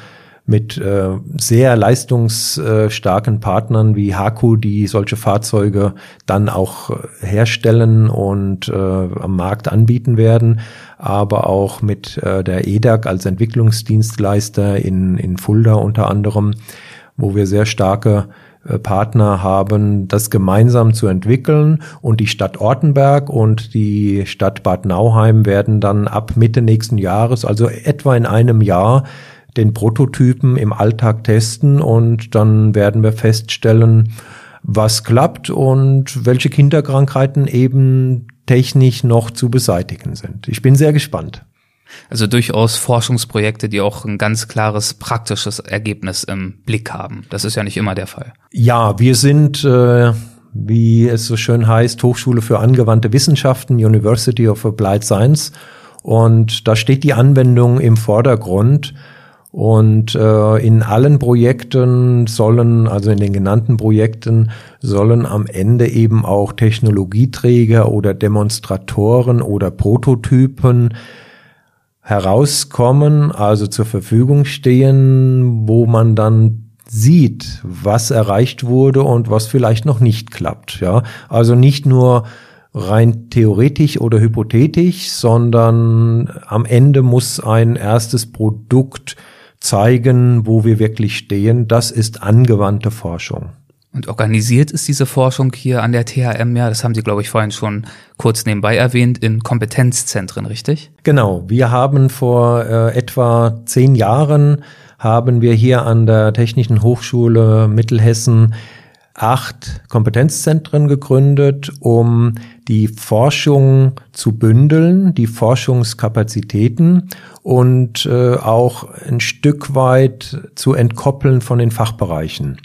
mit äh, sehr leistungsstarken Partnern wie Haku, die solche Fahrzeuge dann auch äh, herstellen und äh, am Markt anbieten werden, aber auch mit äh, der EDAG als Entwicklungsdienstleister in, in Fulda unter anderem, wo wir sehr starke äh, Partner haben, das gemeinsam zu entwickeln. Und die Stadt Ortenberg und die Stadt Bad Nauheim werden dann ab Mitte nächsten Jahres, also etwa in einem Jahr, den Prototypen im Alltag testen und dann werden wir feststellen, was klappt und welche Kinderkrankheiten eben technisch noch zu beseitigen sind. Ich bin sehr gespannt. Also durchaus Forschungsprojekte, die auch ein ganz klares praktisches Ergebnis im Blick haben. Das ist ja nicht immer der Fall. Ja, wir sind, äh, wie es so schön heißt, Hochschule für angewandte Wissenschaften, University of Applied Science. Und da steht die Anwendung im Vordergrund. Und äh, in allen Projekten sollen, also in den genannten Projekten, sollen am Ende eben auch Technologieträger oder Demonstratoren oder Prototypen herauskommen, also zur Verfügung stehen, wo man dann sieht, was erreicht wurde und was vielleicht noch nicht klappt. Ja, also nicht nur rein theoretisch oder hypothetisch, sondern am Ende muss ein erstes Produkt zeigen, wo wir wirklich stehen. Das ist angewandte Forschung. Und organisiert ist diese Forschung hier an der THM ja, das haben Sie, glaube ich, vorhin schon kurz nebenbei erwähnt, in Kompetenzzentren, richtig? Genau. Wir haben vor äh, etwa zehn Jahren haben wir hier an der Technischen Hochschule Mittelhessen acht Kompetenzzentren gegründet, um die Forschung zu bündeln, die Forschungskapazitäten und äh, auch ein Stück weit zu entkoppeln von den Fachbereichen.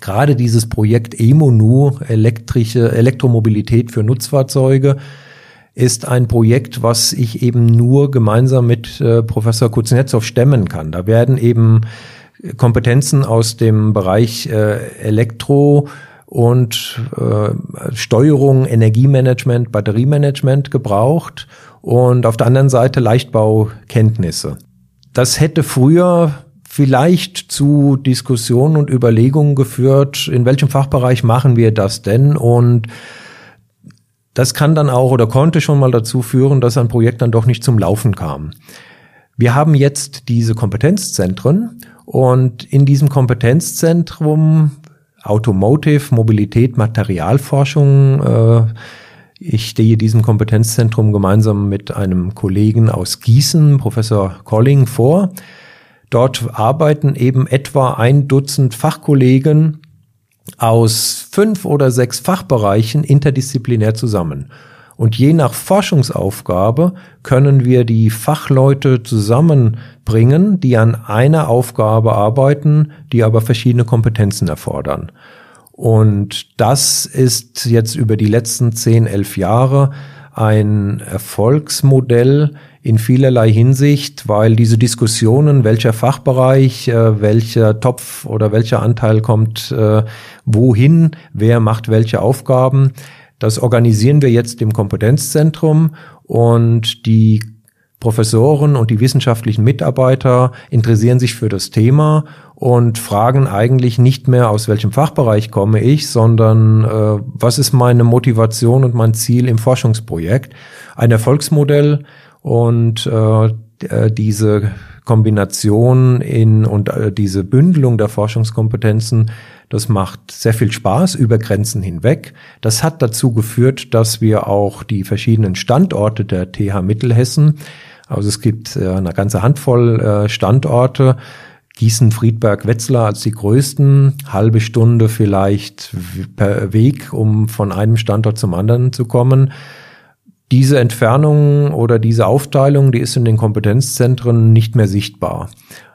Gerade dieses Projekt EMONU, elektrische Elektromobilität für Nutzfahrzeuge, ist ein Projekt, was ich eben nur gemeinsam mit äh, Professor Kuznetsov stemmen kann. Da werden eben Kompetenzen aus dem Bereich äh, Elektro und äh, Steuerung, Energiemanagement, Batteriemanagement gebraucht und auf der anderen Seite Leichtbaukenntnisse. Das hätte früher vielleicht zu Diskussionen und Überlegungen geführt, in welchem Fachbereich machen wir das denn und das kann dann auch oder konnte schon mal dazu führen, dass ein Projekt dann doch nicht zum Laufen kam. Wir haben jetzt diese Kompetenzzentren und in diesem Kompetenzzentrum Automotive, Mobilität, Materialforschung, äh, ich stehe diesem Kompetenzzentrum gemeinsam mit einem Kollegen aus Gießen, Professor Colling, vor. Dort arbeiten eben etwa ein Dutzend Fachkollegen aus fünf oder sechs Fachbereichen interdisziplinär zusammen. Und je nach Forschungsaufgabe können wir die Fachleute zusammenbringen, die an einer Aufgabe arbeiten, die aber verschiedene Kompetenzen erfordern. Und das ist jetzt über die letzten zehn, elf Jahre ein Erfolgsmodell in vielerlei Hinsicht, weil diese Diskussionen, welcher Fachbereich, äh, welcher Topf oder welcher Anteil kommt äh, wohin, wer macht welche Aufgaben, das organisieren wir jetzt im Kompetenzzentrum. Und die Professoren und die wissenschaftlichen Mitarbeiter interessieren sich für das Thema und fragen eigentlich nicht mehr, aus welchem Fachbereich komme ich, sondern äh, was ist meine Motivation und mein Ziel im Forschungsprojekt. Ein Erfolgsmodell und äh, äh diese Kombination in und äh, diese Bündelung der Forschungskompetenzen das macht sehr viel Spaß über Grenzen hinweg. Das hat dazu geführt, dass wir auch die verschiedenen Standorte der TH Mittelhessen, also es gibt äh, eine ganze Handvoll äh, Standorte, Gießen, Friedberg, Wetzlar als die größten, halbe Stunde vielleicht per Weg, um von einem Standort zum anderen zu kommen. Diese Entfernung oder diese Aufteilung, die ist in den Kompetenzzentren nicht mehr sichtbar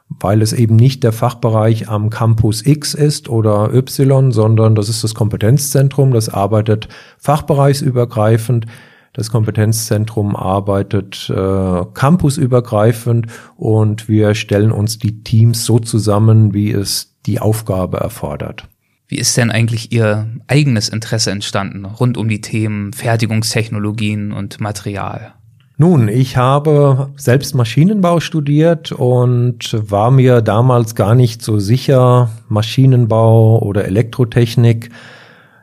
weil es eben nicht der Fachbereich am Campus X ist oder Y, sondern das ist das Kompetenzzentrum, das arbeitet fachbereichsübergreifend. Das Kompetenzzentrum arbeitet äh, campusübergreifend und wir stellen uns die Teams so zusammen, wie es die Aufgabe erfordert. Wie ist denn eigentlich Ihr eigenes Interesse entstanden rund um die Themen Fertigungstechnologien und Material? Nun, ich habe selbst Maschinenbau studiert und war mir damals gar nicht so sicher, Maschinenbau oder Elektrotechnik.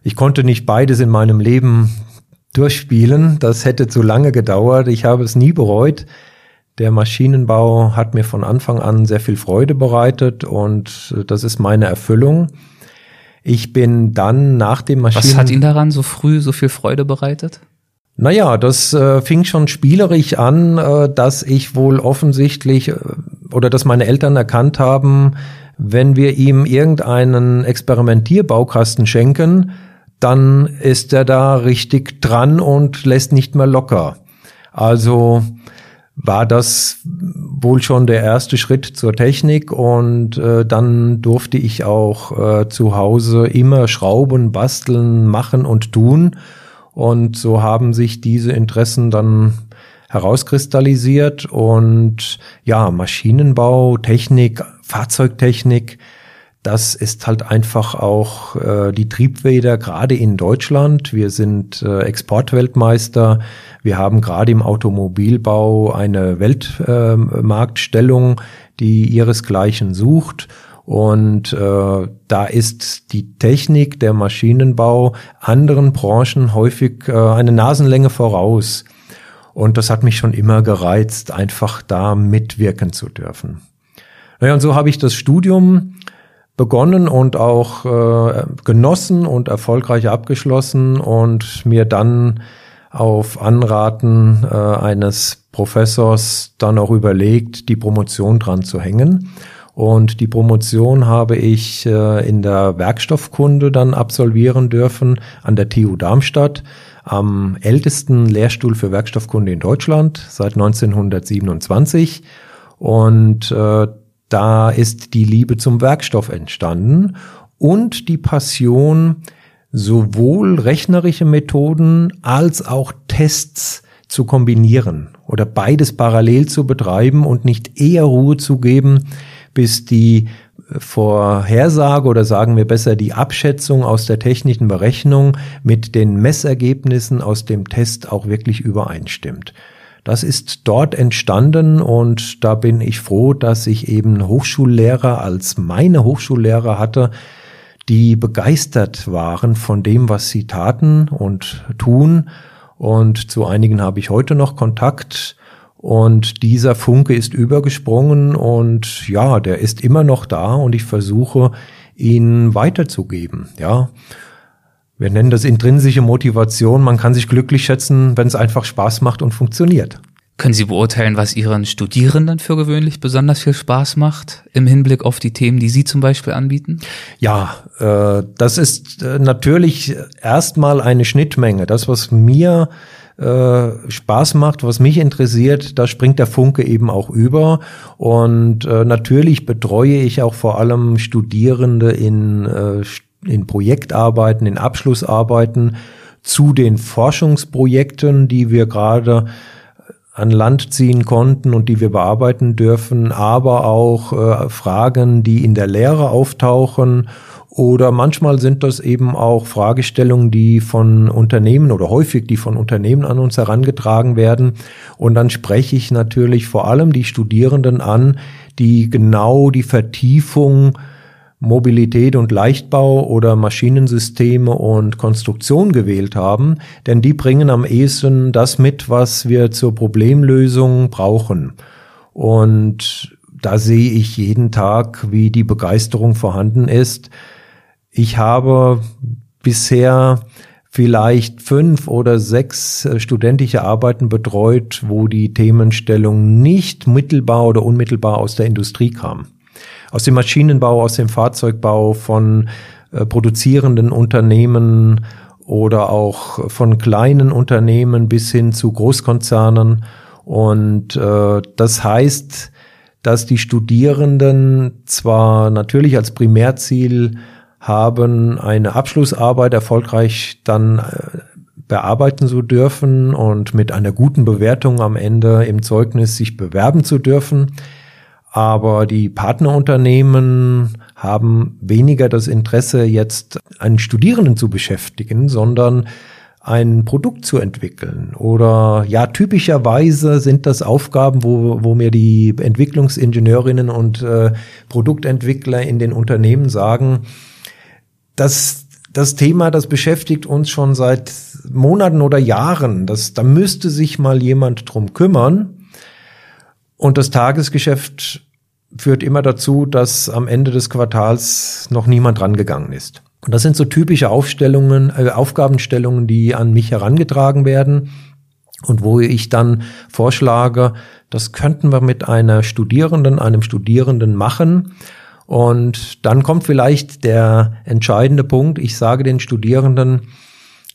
Ich konnte nicht beides in meinem Leben durchspielen. Das hätte zu lange gedauert. Ich habe es nie bereut. Der Maschinenbau hat mir von Anfang an sehr viel Freude bereitet und das ist meine Erfüllung. Ich bin dann nach dem Maschinen... Was hat Ihnen daran so früh so viel Freude bereitet? Naja, das äh, fing schon spielerisch an, äh, dass ich wohl offensichtlich äh, oder dass meine Eltern erkannt haben, wenn wir ihm irgendeinen Experimentierbaukasten schenken, dann ist er da richtig dran und lässt nicht mehr locker. Also war das wohl schon der erste Schritt zur Technik und äh, dann durfte ich auch äh, zu Hause immer schrauben, basteln, machen und tun und so haben sich diese Interessen dann herauskristallisiert und ja, Maschinenbau, Technik, Fahrzeugtechnik, das ist halt einfach auch äh, die Triebfeder gerade in Deutschland. Wir sind äh, Exportweltmeister. Wir haben gerade im Automobilbau eine Weltmarktstellung, äh, die ihresgleichen sucht. Und äh, da ist die Technik, der Maschinenbau anderen Branchen häufig äh, eine Nasenlänge voraus. Und das hat mich schon immer gereizt, einfach da mitwirken zu dürfen. Naja, und so habe ich das Studium begonnen und auch äh, genossen und erfolgreich abgeschlossen und mir dann auf Anraten äh, eines Professors dann auch überlegt, die Promotion dran zu hängen. Und die Promotion habe ich äh, in der Werkstoffkunde dann absolvieren dürfen an der TU Darmstadt, am ältesten Lehrstuhl für Werkstoffkunde in Deutschland seit 1927. Und äh, da ist die Liebe zum Werkstoff entstanden und die Passion, sowohl rechnerische Methoden als auch Tests zu kombinieren oder beides parallel zu betreiben und nicht eher Ruhe zu geben, bis die Vorhersage oder sagen wir besser die Abschätzung aus der technischen Berechnung mit den Messergebnissen aus dem Test auch wirklich übereinstimmt. Das ist dort entstanden und da bin ich froh, dass ich eben Hochschullehrer als meine Hochschullehrer hatte, die begeistert waren von dem, was sie taten und tun. Und zu einigen habe ich heute noch Kontakt und dieser Funke ist übergesprungen und ja, der ist immer noch da und ich versuche, ihn weiterzugeben, ja. Wir nennen das intrinsische Motivation. Man kann sich glücklich schätzen, wenn es einfach Spaß macht und funktioniert. Können Sie beurteilen, was Ihren Studierenden für gewöhnlich besonders viel Spaß macht im Hinblick auf die Themen, die Sie zum Beispiel anbieten? Ja, äh, das ist äh, natürlich erstmal eine Schnittmenge. Das, was mir äh, Spaß macht, was mich interessiert, da springt der Funke eben auch über. Und äh, natürlich betreue ich auch vor allem Studierende in, äh, in Projektarbeiten, in Abschlussarbeiten zu den Forschungsprojekten, die wir gerade an Land ziehen konnten und die wir bearbeiten dürfen, aber auch äh, Fragen, die in der Lehre auftauchen oder manchmal sind das eben auch Fragestellungen, die von Unternehmen oder häufig die von Unternehmen an uns herangetragen werden. Und dann spreche ich natürlich vor allem die Studierenden an, die genau die Vertiefung Mobilität und Leichtbau oder Maschinensysteme und Konstruktion gewählt haben, denn die bringen am ehesten das mit, was wir zur Problemlösung brauchen. Und da sehe ich jeden Tag, wie die Begeisterung vorhanden ist, ich habe bisher vielleicht fünf oder sechs äh, studentische Arbeiten betreut, wo die Themenstellung nicht mittelbar oder unmittelbar aus der Industrie kam. Aus dem Maschinenbau, aus dem Fahrzeugbau, von äh, produzierenden Unternehmen oder auch von kleinen Unternehmen bis hin zu Großkonzernen. Und äh, das heißt, dass die Studierenden zwar natürlich als Primärziel haben eine Abschlussarbeit erfolgreich dann äh, bearbeiten zu dürfen und mit einer guten Bewertung am Ende im Zeugnis sich bewerben zu dürfen. Aber die Partnerunternehmen haben weniger das Interesse, jetzt einen Studierenden zu beschäftigen, sondern ein Produkt zu entwickeln. Oder ja, typischerweise sind das Aufgaben, wo, wo mir die Entwicklungsingenieurinnen und äh, Produktentwickler in den Unternehmen sagen, das, das Thema, das beschäftigt uns schon seit Monaten oder Jahren. Das, da müsste sich mal jemand drum kümmern. Und das Tagesgeschäft führt immer dazu, dass am Ende des Quartals noch niemand rangegangen ist. Und das sind so typische Aufstellungen, äh, Aufgabenstellungen, die an mich herangetragen werden und wo ich dann vorschlage, das könnten wir mit einer Studierenden, einem Studierenden machen und dann kommt vielleicht der entscheidende Punkt. Ich sage den Studierenden,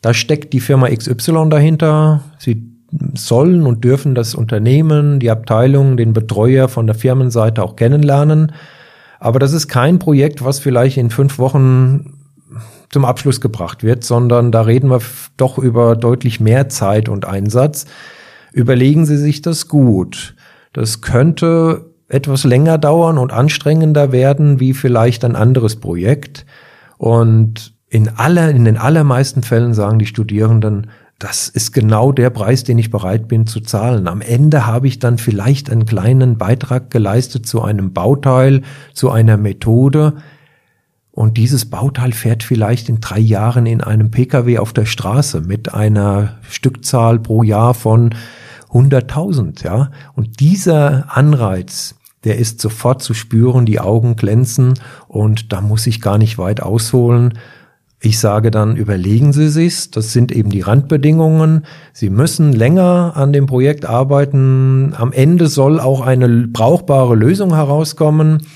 da steckt die Firma XY dahinter. Sie sollen und dürfen das Unternehmen, die Abteilung, den Betreuer von der Firmenseite auch kennenlernen. Aber das ist kein Projekt, was vielleicht in fünf Wochen zum Abschluss gebracht wird, sondern da reden wir doch über deutlich mehr Zeit und Einsatz. Überlegen Sie sich das gut. Das könnte etwas länger dauern und anstrengender werden wie vielleicht ein anderes Projekt. Und in aller, in den allermeisten Fällen sagen die Studierenden, das ist genau der Preis, den ich bereit bin zu zahlen. Am Ende habe ich dann vielleicht einen kleinen Beitrag geleistet zu einem Bauteil, zu einer Methode. Und dieses Bauteil fährt vielleicht in drei Jahren in einem Pkw auf der Straße mit einer Stückzahl pro Jahr von 100.000, ja. Und dieser Anreiz, der ist sofort zu spüren, die Augen glänzen und da muss ich gar nicht weit ausholen. Ich sage dann, überlegen Sie sich's. Das sind eben die Randbedingungen. Sie müssen länger an dem Projekt arbeiten. Am Ende soll auch eine brauchbare Lösung herauskommen.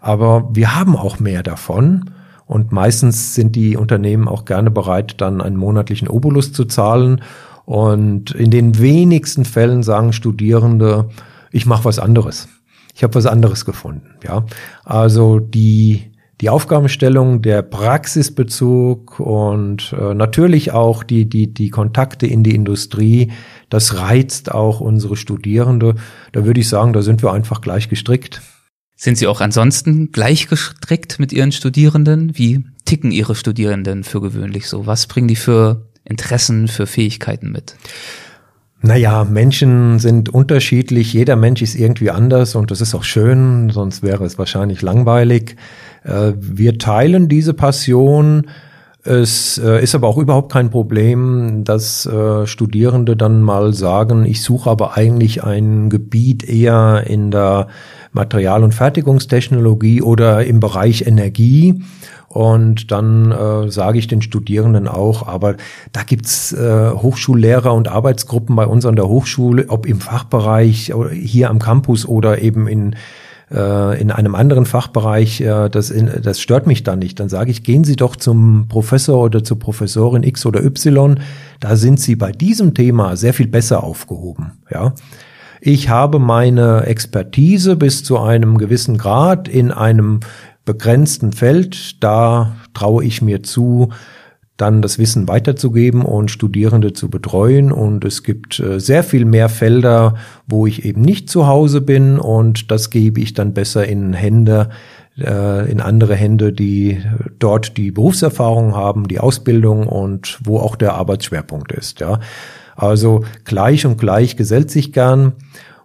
Aber wir haben auch mehr davon. Und meistens sind die Unternehmen auch gerne bereit, dann einen monatlichen Obolus zu zahlen. Und in den wenigsten Fällen sagen Studierende, ich mache was anderes. Ich habe was anderes gefunden. Ja, also die die Aufgabenstellung, der Praxisbezug und äh, natürlich auch die, die, die Kontakte in die Industrie, das reizt auch unsere Studierende. Da würde ich sagen, da sind wir einfach gleich gestrickt. Sind Sie auch ansonsten gleich gestrickt mit Ihren Studierenden? Wie ticken Ihre Studierenden für gewöhnlich so? Was bringen die für Interessen, für Fähigkeiten mit? Naja, Menschen sind unterschiedlich. Jeder Mensch ist irgendwie anders und das ist auch schön, sonst wäre es wahrscheinlich langweilig. Äh, wir teilen diese Passion. Es äh, ist aber auch überhaupt kein Problem, dass äh, Studierende dann mal sagen, ich suche aber eigentlich ein Gebiet eher in der Material- und Fertigungstechnologie oder im Bereich Energie. Und dann äh, sage ich den Studierenden auch, aber da gibt's äh, Hochschullehrer und Arbeitsgruppen bei uns an der Hochschule, ob im Fachbereich, hier am Campus oder eben in äh, in einem anderen Fachbereich, äh, das, in, das stört mich dann nicht. Dann sage ich, gehen Sie doch zum Professor oder zur Professorin X oder Y. Da sind Sie bei diesem Thema sehr viel besser aufgehoben. Ja. Ich habe meine Expertise bis zu einem gewissen Grad in einem begrenzten Feld. Da traue ich mir zu, dann das Wissen weiterzugeben und Studierende zu betreuen. Und es gibt äh, sehr viel mehr Felder, wo ich eben nicht zu Hause bin und das gebe ich dann besser in Hände, äh, in andere Hände, die dort die Berufserfahrung haben, die Ausbildung und wo auch der Arbeitsschwerpunkt ist. Ja. Also gleich und gleich gesellt sich gern,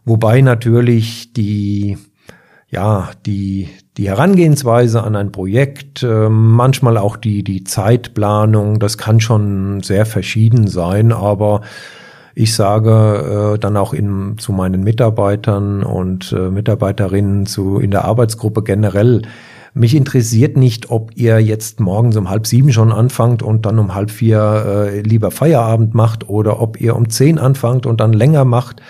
wobei natürlich die ja, die, die Herangehensweise an ein Projekt, äh, manchmal auch die, die Zeitplanung, das kann schon sehr verschieden sein, aber ich sage äh, dann auch in, zu meinen Mitarbeitern und äh, Mitarbeiterinnen zu, in der Arbeitsgruppe generell, mich interessiert nicht, ob ihr jetzt morgens um halb sieben schon anfangt und dann um halb vier äh, lieber Feierabend macht oder ob ihr um zehn anfangt und dann länger macht.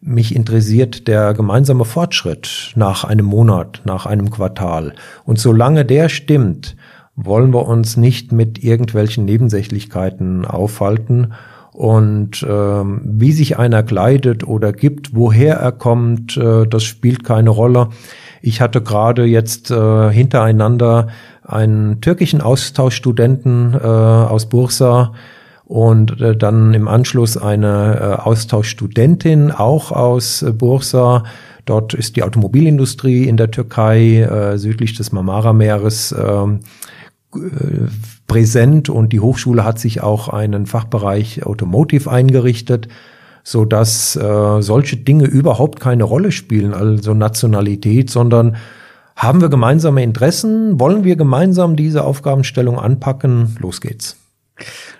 Mich interessiert der gemeinsame Fortschritt nach einem Monat, nach einem Quartal. Und solange der stimmt, wollen wir uns nicht mit irgendwelchen Nebensächlichkeiten aufhalten. Und ähm, wie sich einer kleidet oder gibt, woher er kommt, äh, das spielt keine Rolle. Ich hatte gerade jetzt äh, hintereinander einen türkischen Austauschstudenten äh, aus Bursa und äh, dann im Anschluss eine äh, Austauschstudentin auch aus äh, Bursa. Dort ist die Automobilindustrie in der Türkei äh, südlich des Marmara-Meeres ähm, äh, präsent und die Hochschule hat sich auch einen Fachbereich Automotive eingerichtet so dass äh, solche Dinge überhaupt keine Rolle spielen, also Nationalität, sondern haben wir gemeinsame Interessen? Wollen wir gemeinsam diese Aufgabenstellung anpacken? Los geht's.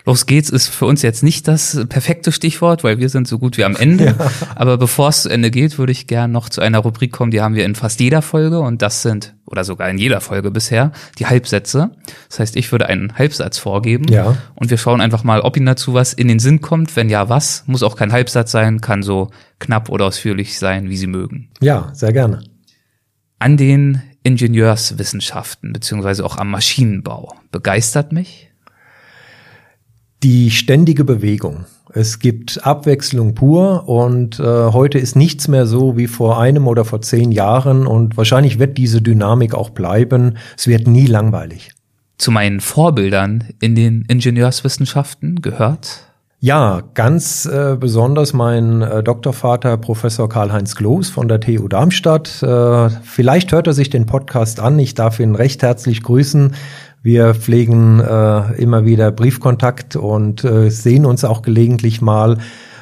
Los geht's ist für uns jetzt nicht das perfekte Stichwort, weil wir sind so gut wie am Ende. Ja. Aber bevor es zu Ende geht, würde ich gern noch zu einer Rubrik kommen, die haben wir in fast jeder Folge und das sind, oder sogar in jeder Folge bisher, die Halbsätze. Das heißt, ich würde einen Halbsatz vorgeben ja. und wir schauen einfach mal, ob Ihnen dazu was in den Sinn kommt. Wenn ja, was? Muss auch kein Halbsatz sein, kann so knapp oder ausführlich sein, wie Sie mögen. Ja, sehr gerne. An den Ingenieurswissenschaften beziehungsweise auch am Maschinenbau begeistert mich die ständige Bewegung. Es gibt Abwechslung pur und äh, heute ist nichts mehr so wie vor einem oder vor zehn Jahren und wahrscheinlich wird diese Dynamik auch bleiben. Es wird nie langweilig. Zu meinen Vorbildern in den Ingenieurswissenschaften gehört? Ja, ganz äh, besonders mein äh, Doktorvater Professor Karl-Heinz Gloos von der TU Darmstadt. Äh, vielleicht hört er sich den Podcast an. Ich darf ihn recht herzlich grüßen. Wir pflegen äh, immer wieder Briefkontakt und äh, sehen uns auch gelegentlich mal.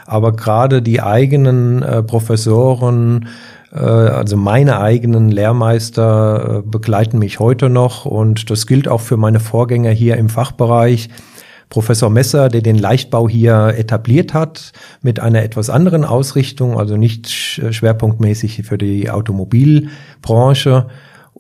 Aber gerade die eigenen äh, Professoren, äh, also meine eigenen Lehrmeister äh, begleiten mich heute noch und das gilt auch für meine Vorgänger hier im Fachbereich. Professor Messer, der den Leichtbau hier etabliert hat, mit einer etwas anderen Ausrichtung, also nicht schwerpunktmäßig für die Automobilbranche,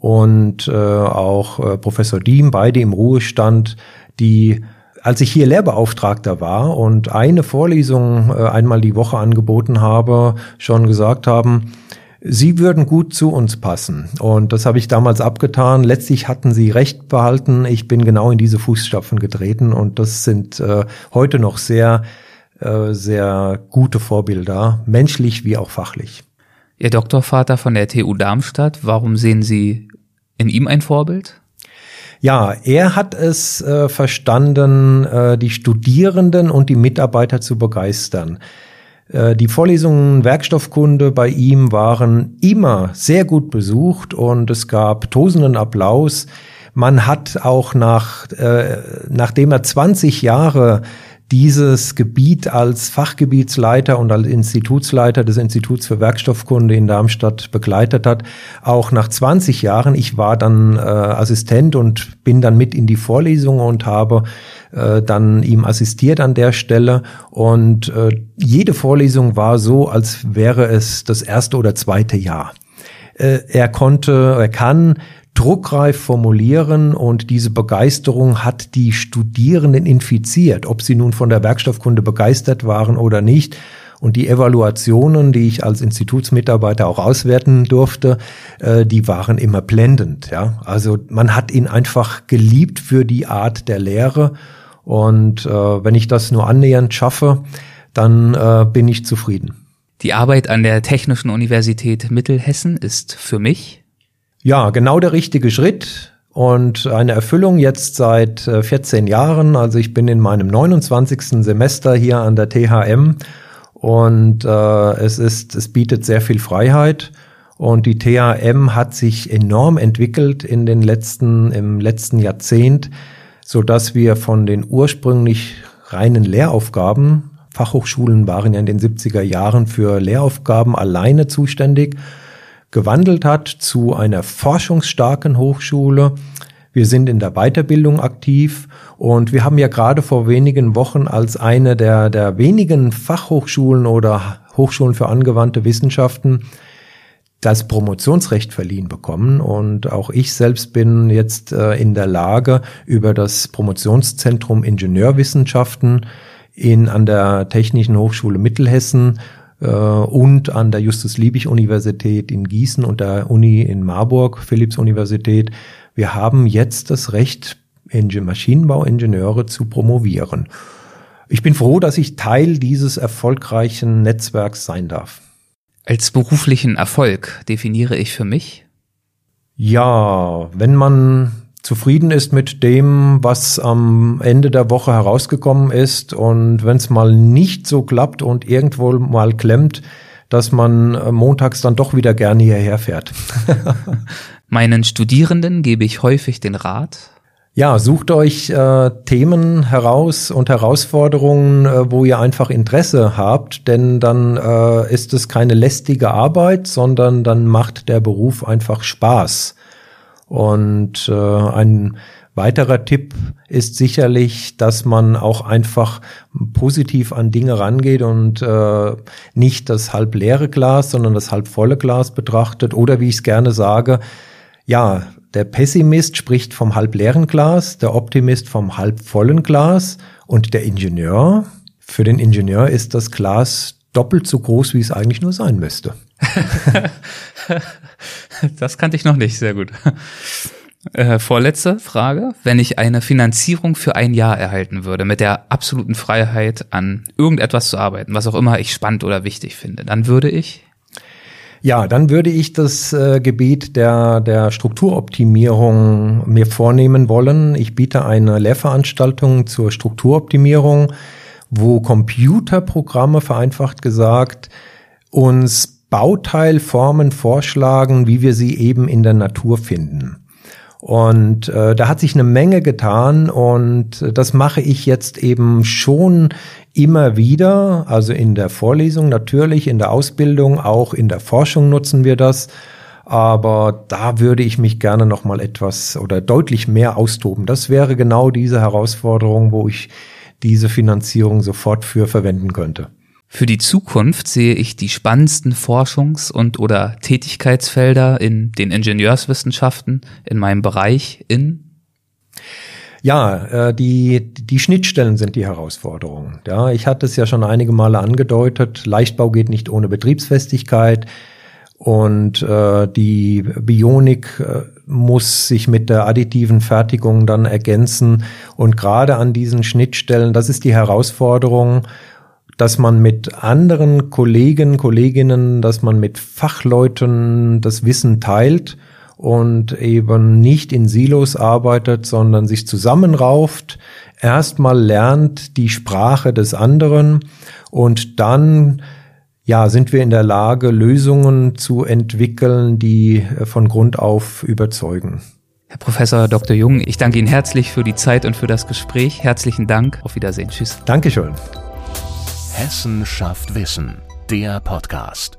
und äh, auch äh, Professor Diem, beide im Ruhestand, die als ich hier Lehrbeauftragter war und eine Vorlesung äh, einmal die Woche angeboten habe, schon gesagt haben, Sie würden gut zu uns passen. Und das habe ich damals abgetan. Letztlich hatten Sie recht behalten. Ich bin genau in diese Fußstapfen getreten und das sind äh, heute noch sehr, äh, sehr gute Vorbilder, menschlich wie auch fachlich. Ihr Doktorvater von der TU Darmstadt, warum sehen Sie in ihm ein Vorbild? Ja, er hat es äh, verstanden, äh, die Studierenden und die Mitarbeiter zu begeistern. Äh, die Vorlesungen Werkstoffkunde bei ihm waren immer sehr gut besucht und es gab tosenden Applaus. Man hat auch nach, äh, nachdem er 20 Jahre dieses Gebiet als Fachgebietsleiter und als Institutsleiter des Instituts für Werkstoffkunde in Darmstadt begleitet hat. Auch nach 20 Jahren, ich war dann äh, Assistent und bin dann mit in die Vorlesungen und habe äh, dann ihm assistiert an der Stelle. Und äh, jede Vorlesung war so, als wäre es das erste oder zweite Jahr. Äh, er konnte, er kann druckreif formulieren und diese Begeisterung hat die Studierenden infiziert, ob sie nun von der Werkstoffkunde begeistert waren oder nicht. Und die Evaluationen, die ich als Institutsmitarbeiter auch auswerten durfte, äh, die waren immer blendend. Ja, also man hat ihn einfach geliebt für die Art der Lehre. Und äh, wenn ich das nur annähernd schaffe, dann äh, bin ich zufrieden. Die Arbeit an der Technischen Universität Mittelhessen ist für mich ja, genau der richtige Schritt und eine Erfüllung jetzt seit 14 äh, Jahren. Also ich bin in meinem 29. Semester hier an der THM und äh, es ist, es bietet sehr viel Freiheit. Und die THM hat sich enorm entwickelt in den letzten, im letzten Jahrzehnt, so dass wir von den ursprünglich reinen Lehraufgaben, Fachhochschulen waren ja in den 70er Jahren für Lehraufgaben alleine zuständig, gewandelt hat zu einer forschungsstarken Hochschule. Wir sind in der Weiterbildung aktiv und wir haben ja gerade vor wenigen Wochen als eine der, der wenigen Fachhochschulen oder Hochschulen für angewandte Wissenschaften das Promotionsrecht verliehen bekommen. Und auch ich selbst bin jetzt äh, in der Lage, über das Promotionszentrum Ingenieurwissenschaften in, an der Technischen Hochschule Mittelhessen und an der Justus-Liebig-Universität in Gießen und der Uni in Marburg, Philipps-Universität. Wir haben jetzt das Recht, Maschinenbauingenieure zu promovieren. Ich bin froh, dass ich Teil dieses erfolgreichen Netzwerks sein darf. Als beruflichen Erfolg definiere ich für mich? Ja, wenn man zufrieden ist mit dem, was am Ende der Woche herausgekommen ist. Und wenn es mal nicht so klappt und irgendwo mal klemmt, dass man äh, montags dann doch wieder gerne hierher fährt. Meinen Studierenden gebe ich häufig den Rat. Ja, sucht euch äh, Themen heraus und Herausforderungen, äh, wo ihr einfach Interesse habt, denn dann äh, ist es keine lästige Arbeit, sondern dann macht der Beruf einfach Spaß. Und äh, ein weiterer Tipp ist sicherlich, dass man auch einfach positiv an Dinge rangeht und äh, nicht das halb leere Glas, sondern das halb volle Glas betrachtet. Oder wie ich es gerne sage, ja, der Pessimist spricht vom halb leeren Glas, der Optimist vom halb vollen Glas und der Ingenieur, für den Ingenieur ist das Glas doppelt so groß, wie es eigentlich nur sein müsste. das kannte ich noch nicht, sehr gut. Äh, vorletzte Frage. Wenn ich eine Finanzierung für ein Jahr erhalten würde, mit der absoluten Freiheit an irgendetwas zu arbeiten, was auch immer ich spannend oder wichtig finde, dann würde ich ja, dann würde ich das äh, Gebiet der, der Strukturoptimierung mir vornehmen wollen. Ich biete eine Lehrveranstaltung zur Strukturoptimierung, wo Computerprogramme vereinfacht gesagt uns Bauteilformen vorschlagen, wie wir sie eben in der Natur finden. Und äh, da hat sich eine Menge getan und das mache ich jetzt eben schon immer wieder, also in der Vorlesung natürlich, in der Ausbildung, auch in der Forschung nutzen wir das. Aber da würde ich mich gerne noch mal etwas oder deutlich mehr austoben. Das wäre genau diese Herausforderung, wo ich diese Finanzierung sofort für verwenden könnte. Für die Zukunft sehe ich die spannendsten Forschungs- und oder Tätigkeitsfelder in den Ingenieurswissenschaften in meinem Bereich in ja, äh, die, die Schnittstellen sind die Herausforderungen. Ja, ich hatte es ja schon einige Male angedeutet. Leichtbau geht nicht ohne Betriebsfestigkeit. Und äh, die Bionik äh, muss sich mit der additiven Fertigung dann ergänzen. Und gerade an diesen Schnittstellen, das ist die Herausforderung, dass man mit anderen Kollegen, Kolleginnen, dass man mit Fachleuten das Wissen teilt und eben nicht in Silos arbeitet, sondern sich zusammenrauft, erstmal lernt die Sprache des anderen und dann ja, sind wir in der Lage, Lösungen zu entwickeln, die äh, von Grund auf überzeugen. Herr Professor Dr. Jung, ich danke Ihnen herzlich für die Zeit und für das Gespräch. Herzlichen Dank. Auf Wiedersehen. Tschüss. Dankeschön. Hessen schafft Wissen. Der Podcast.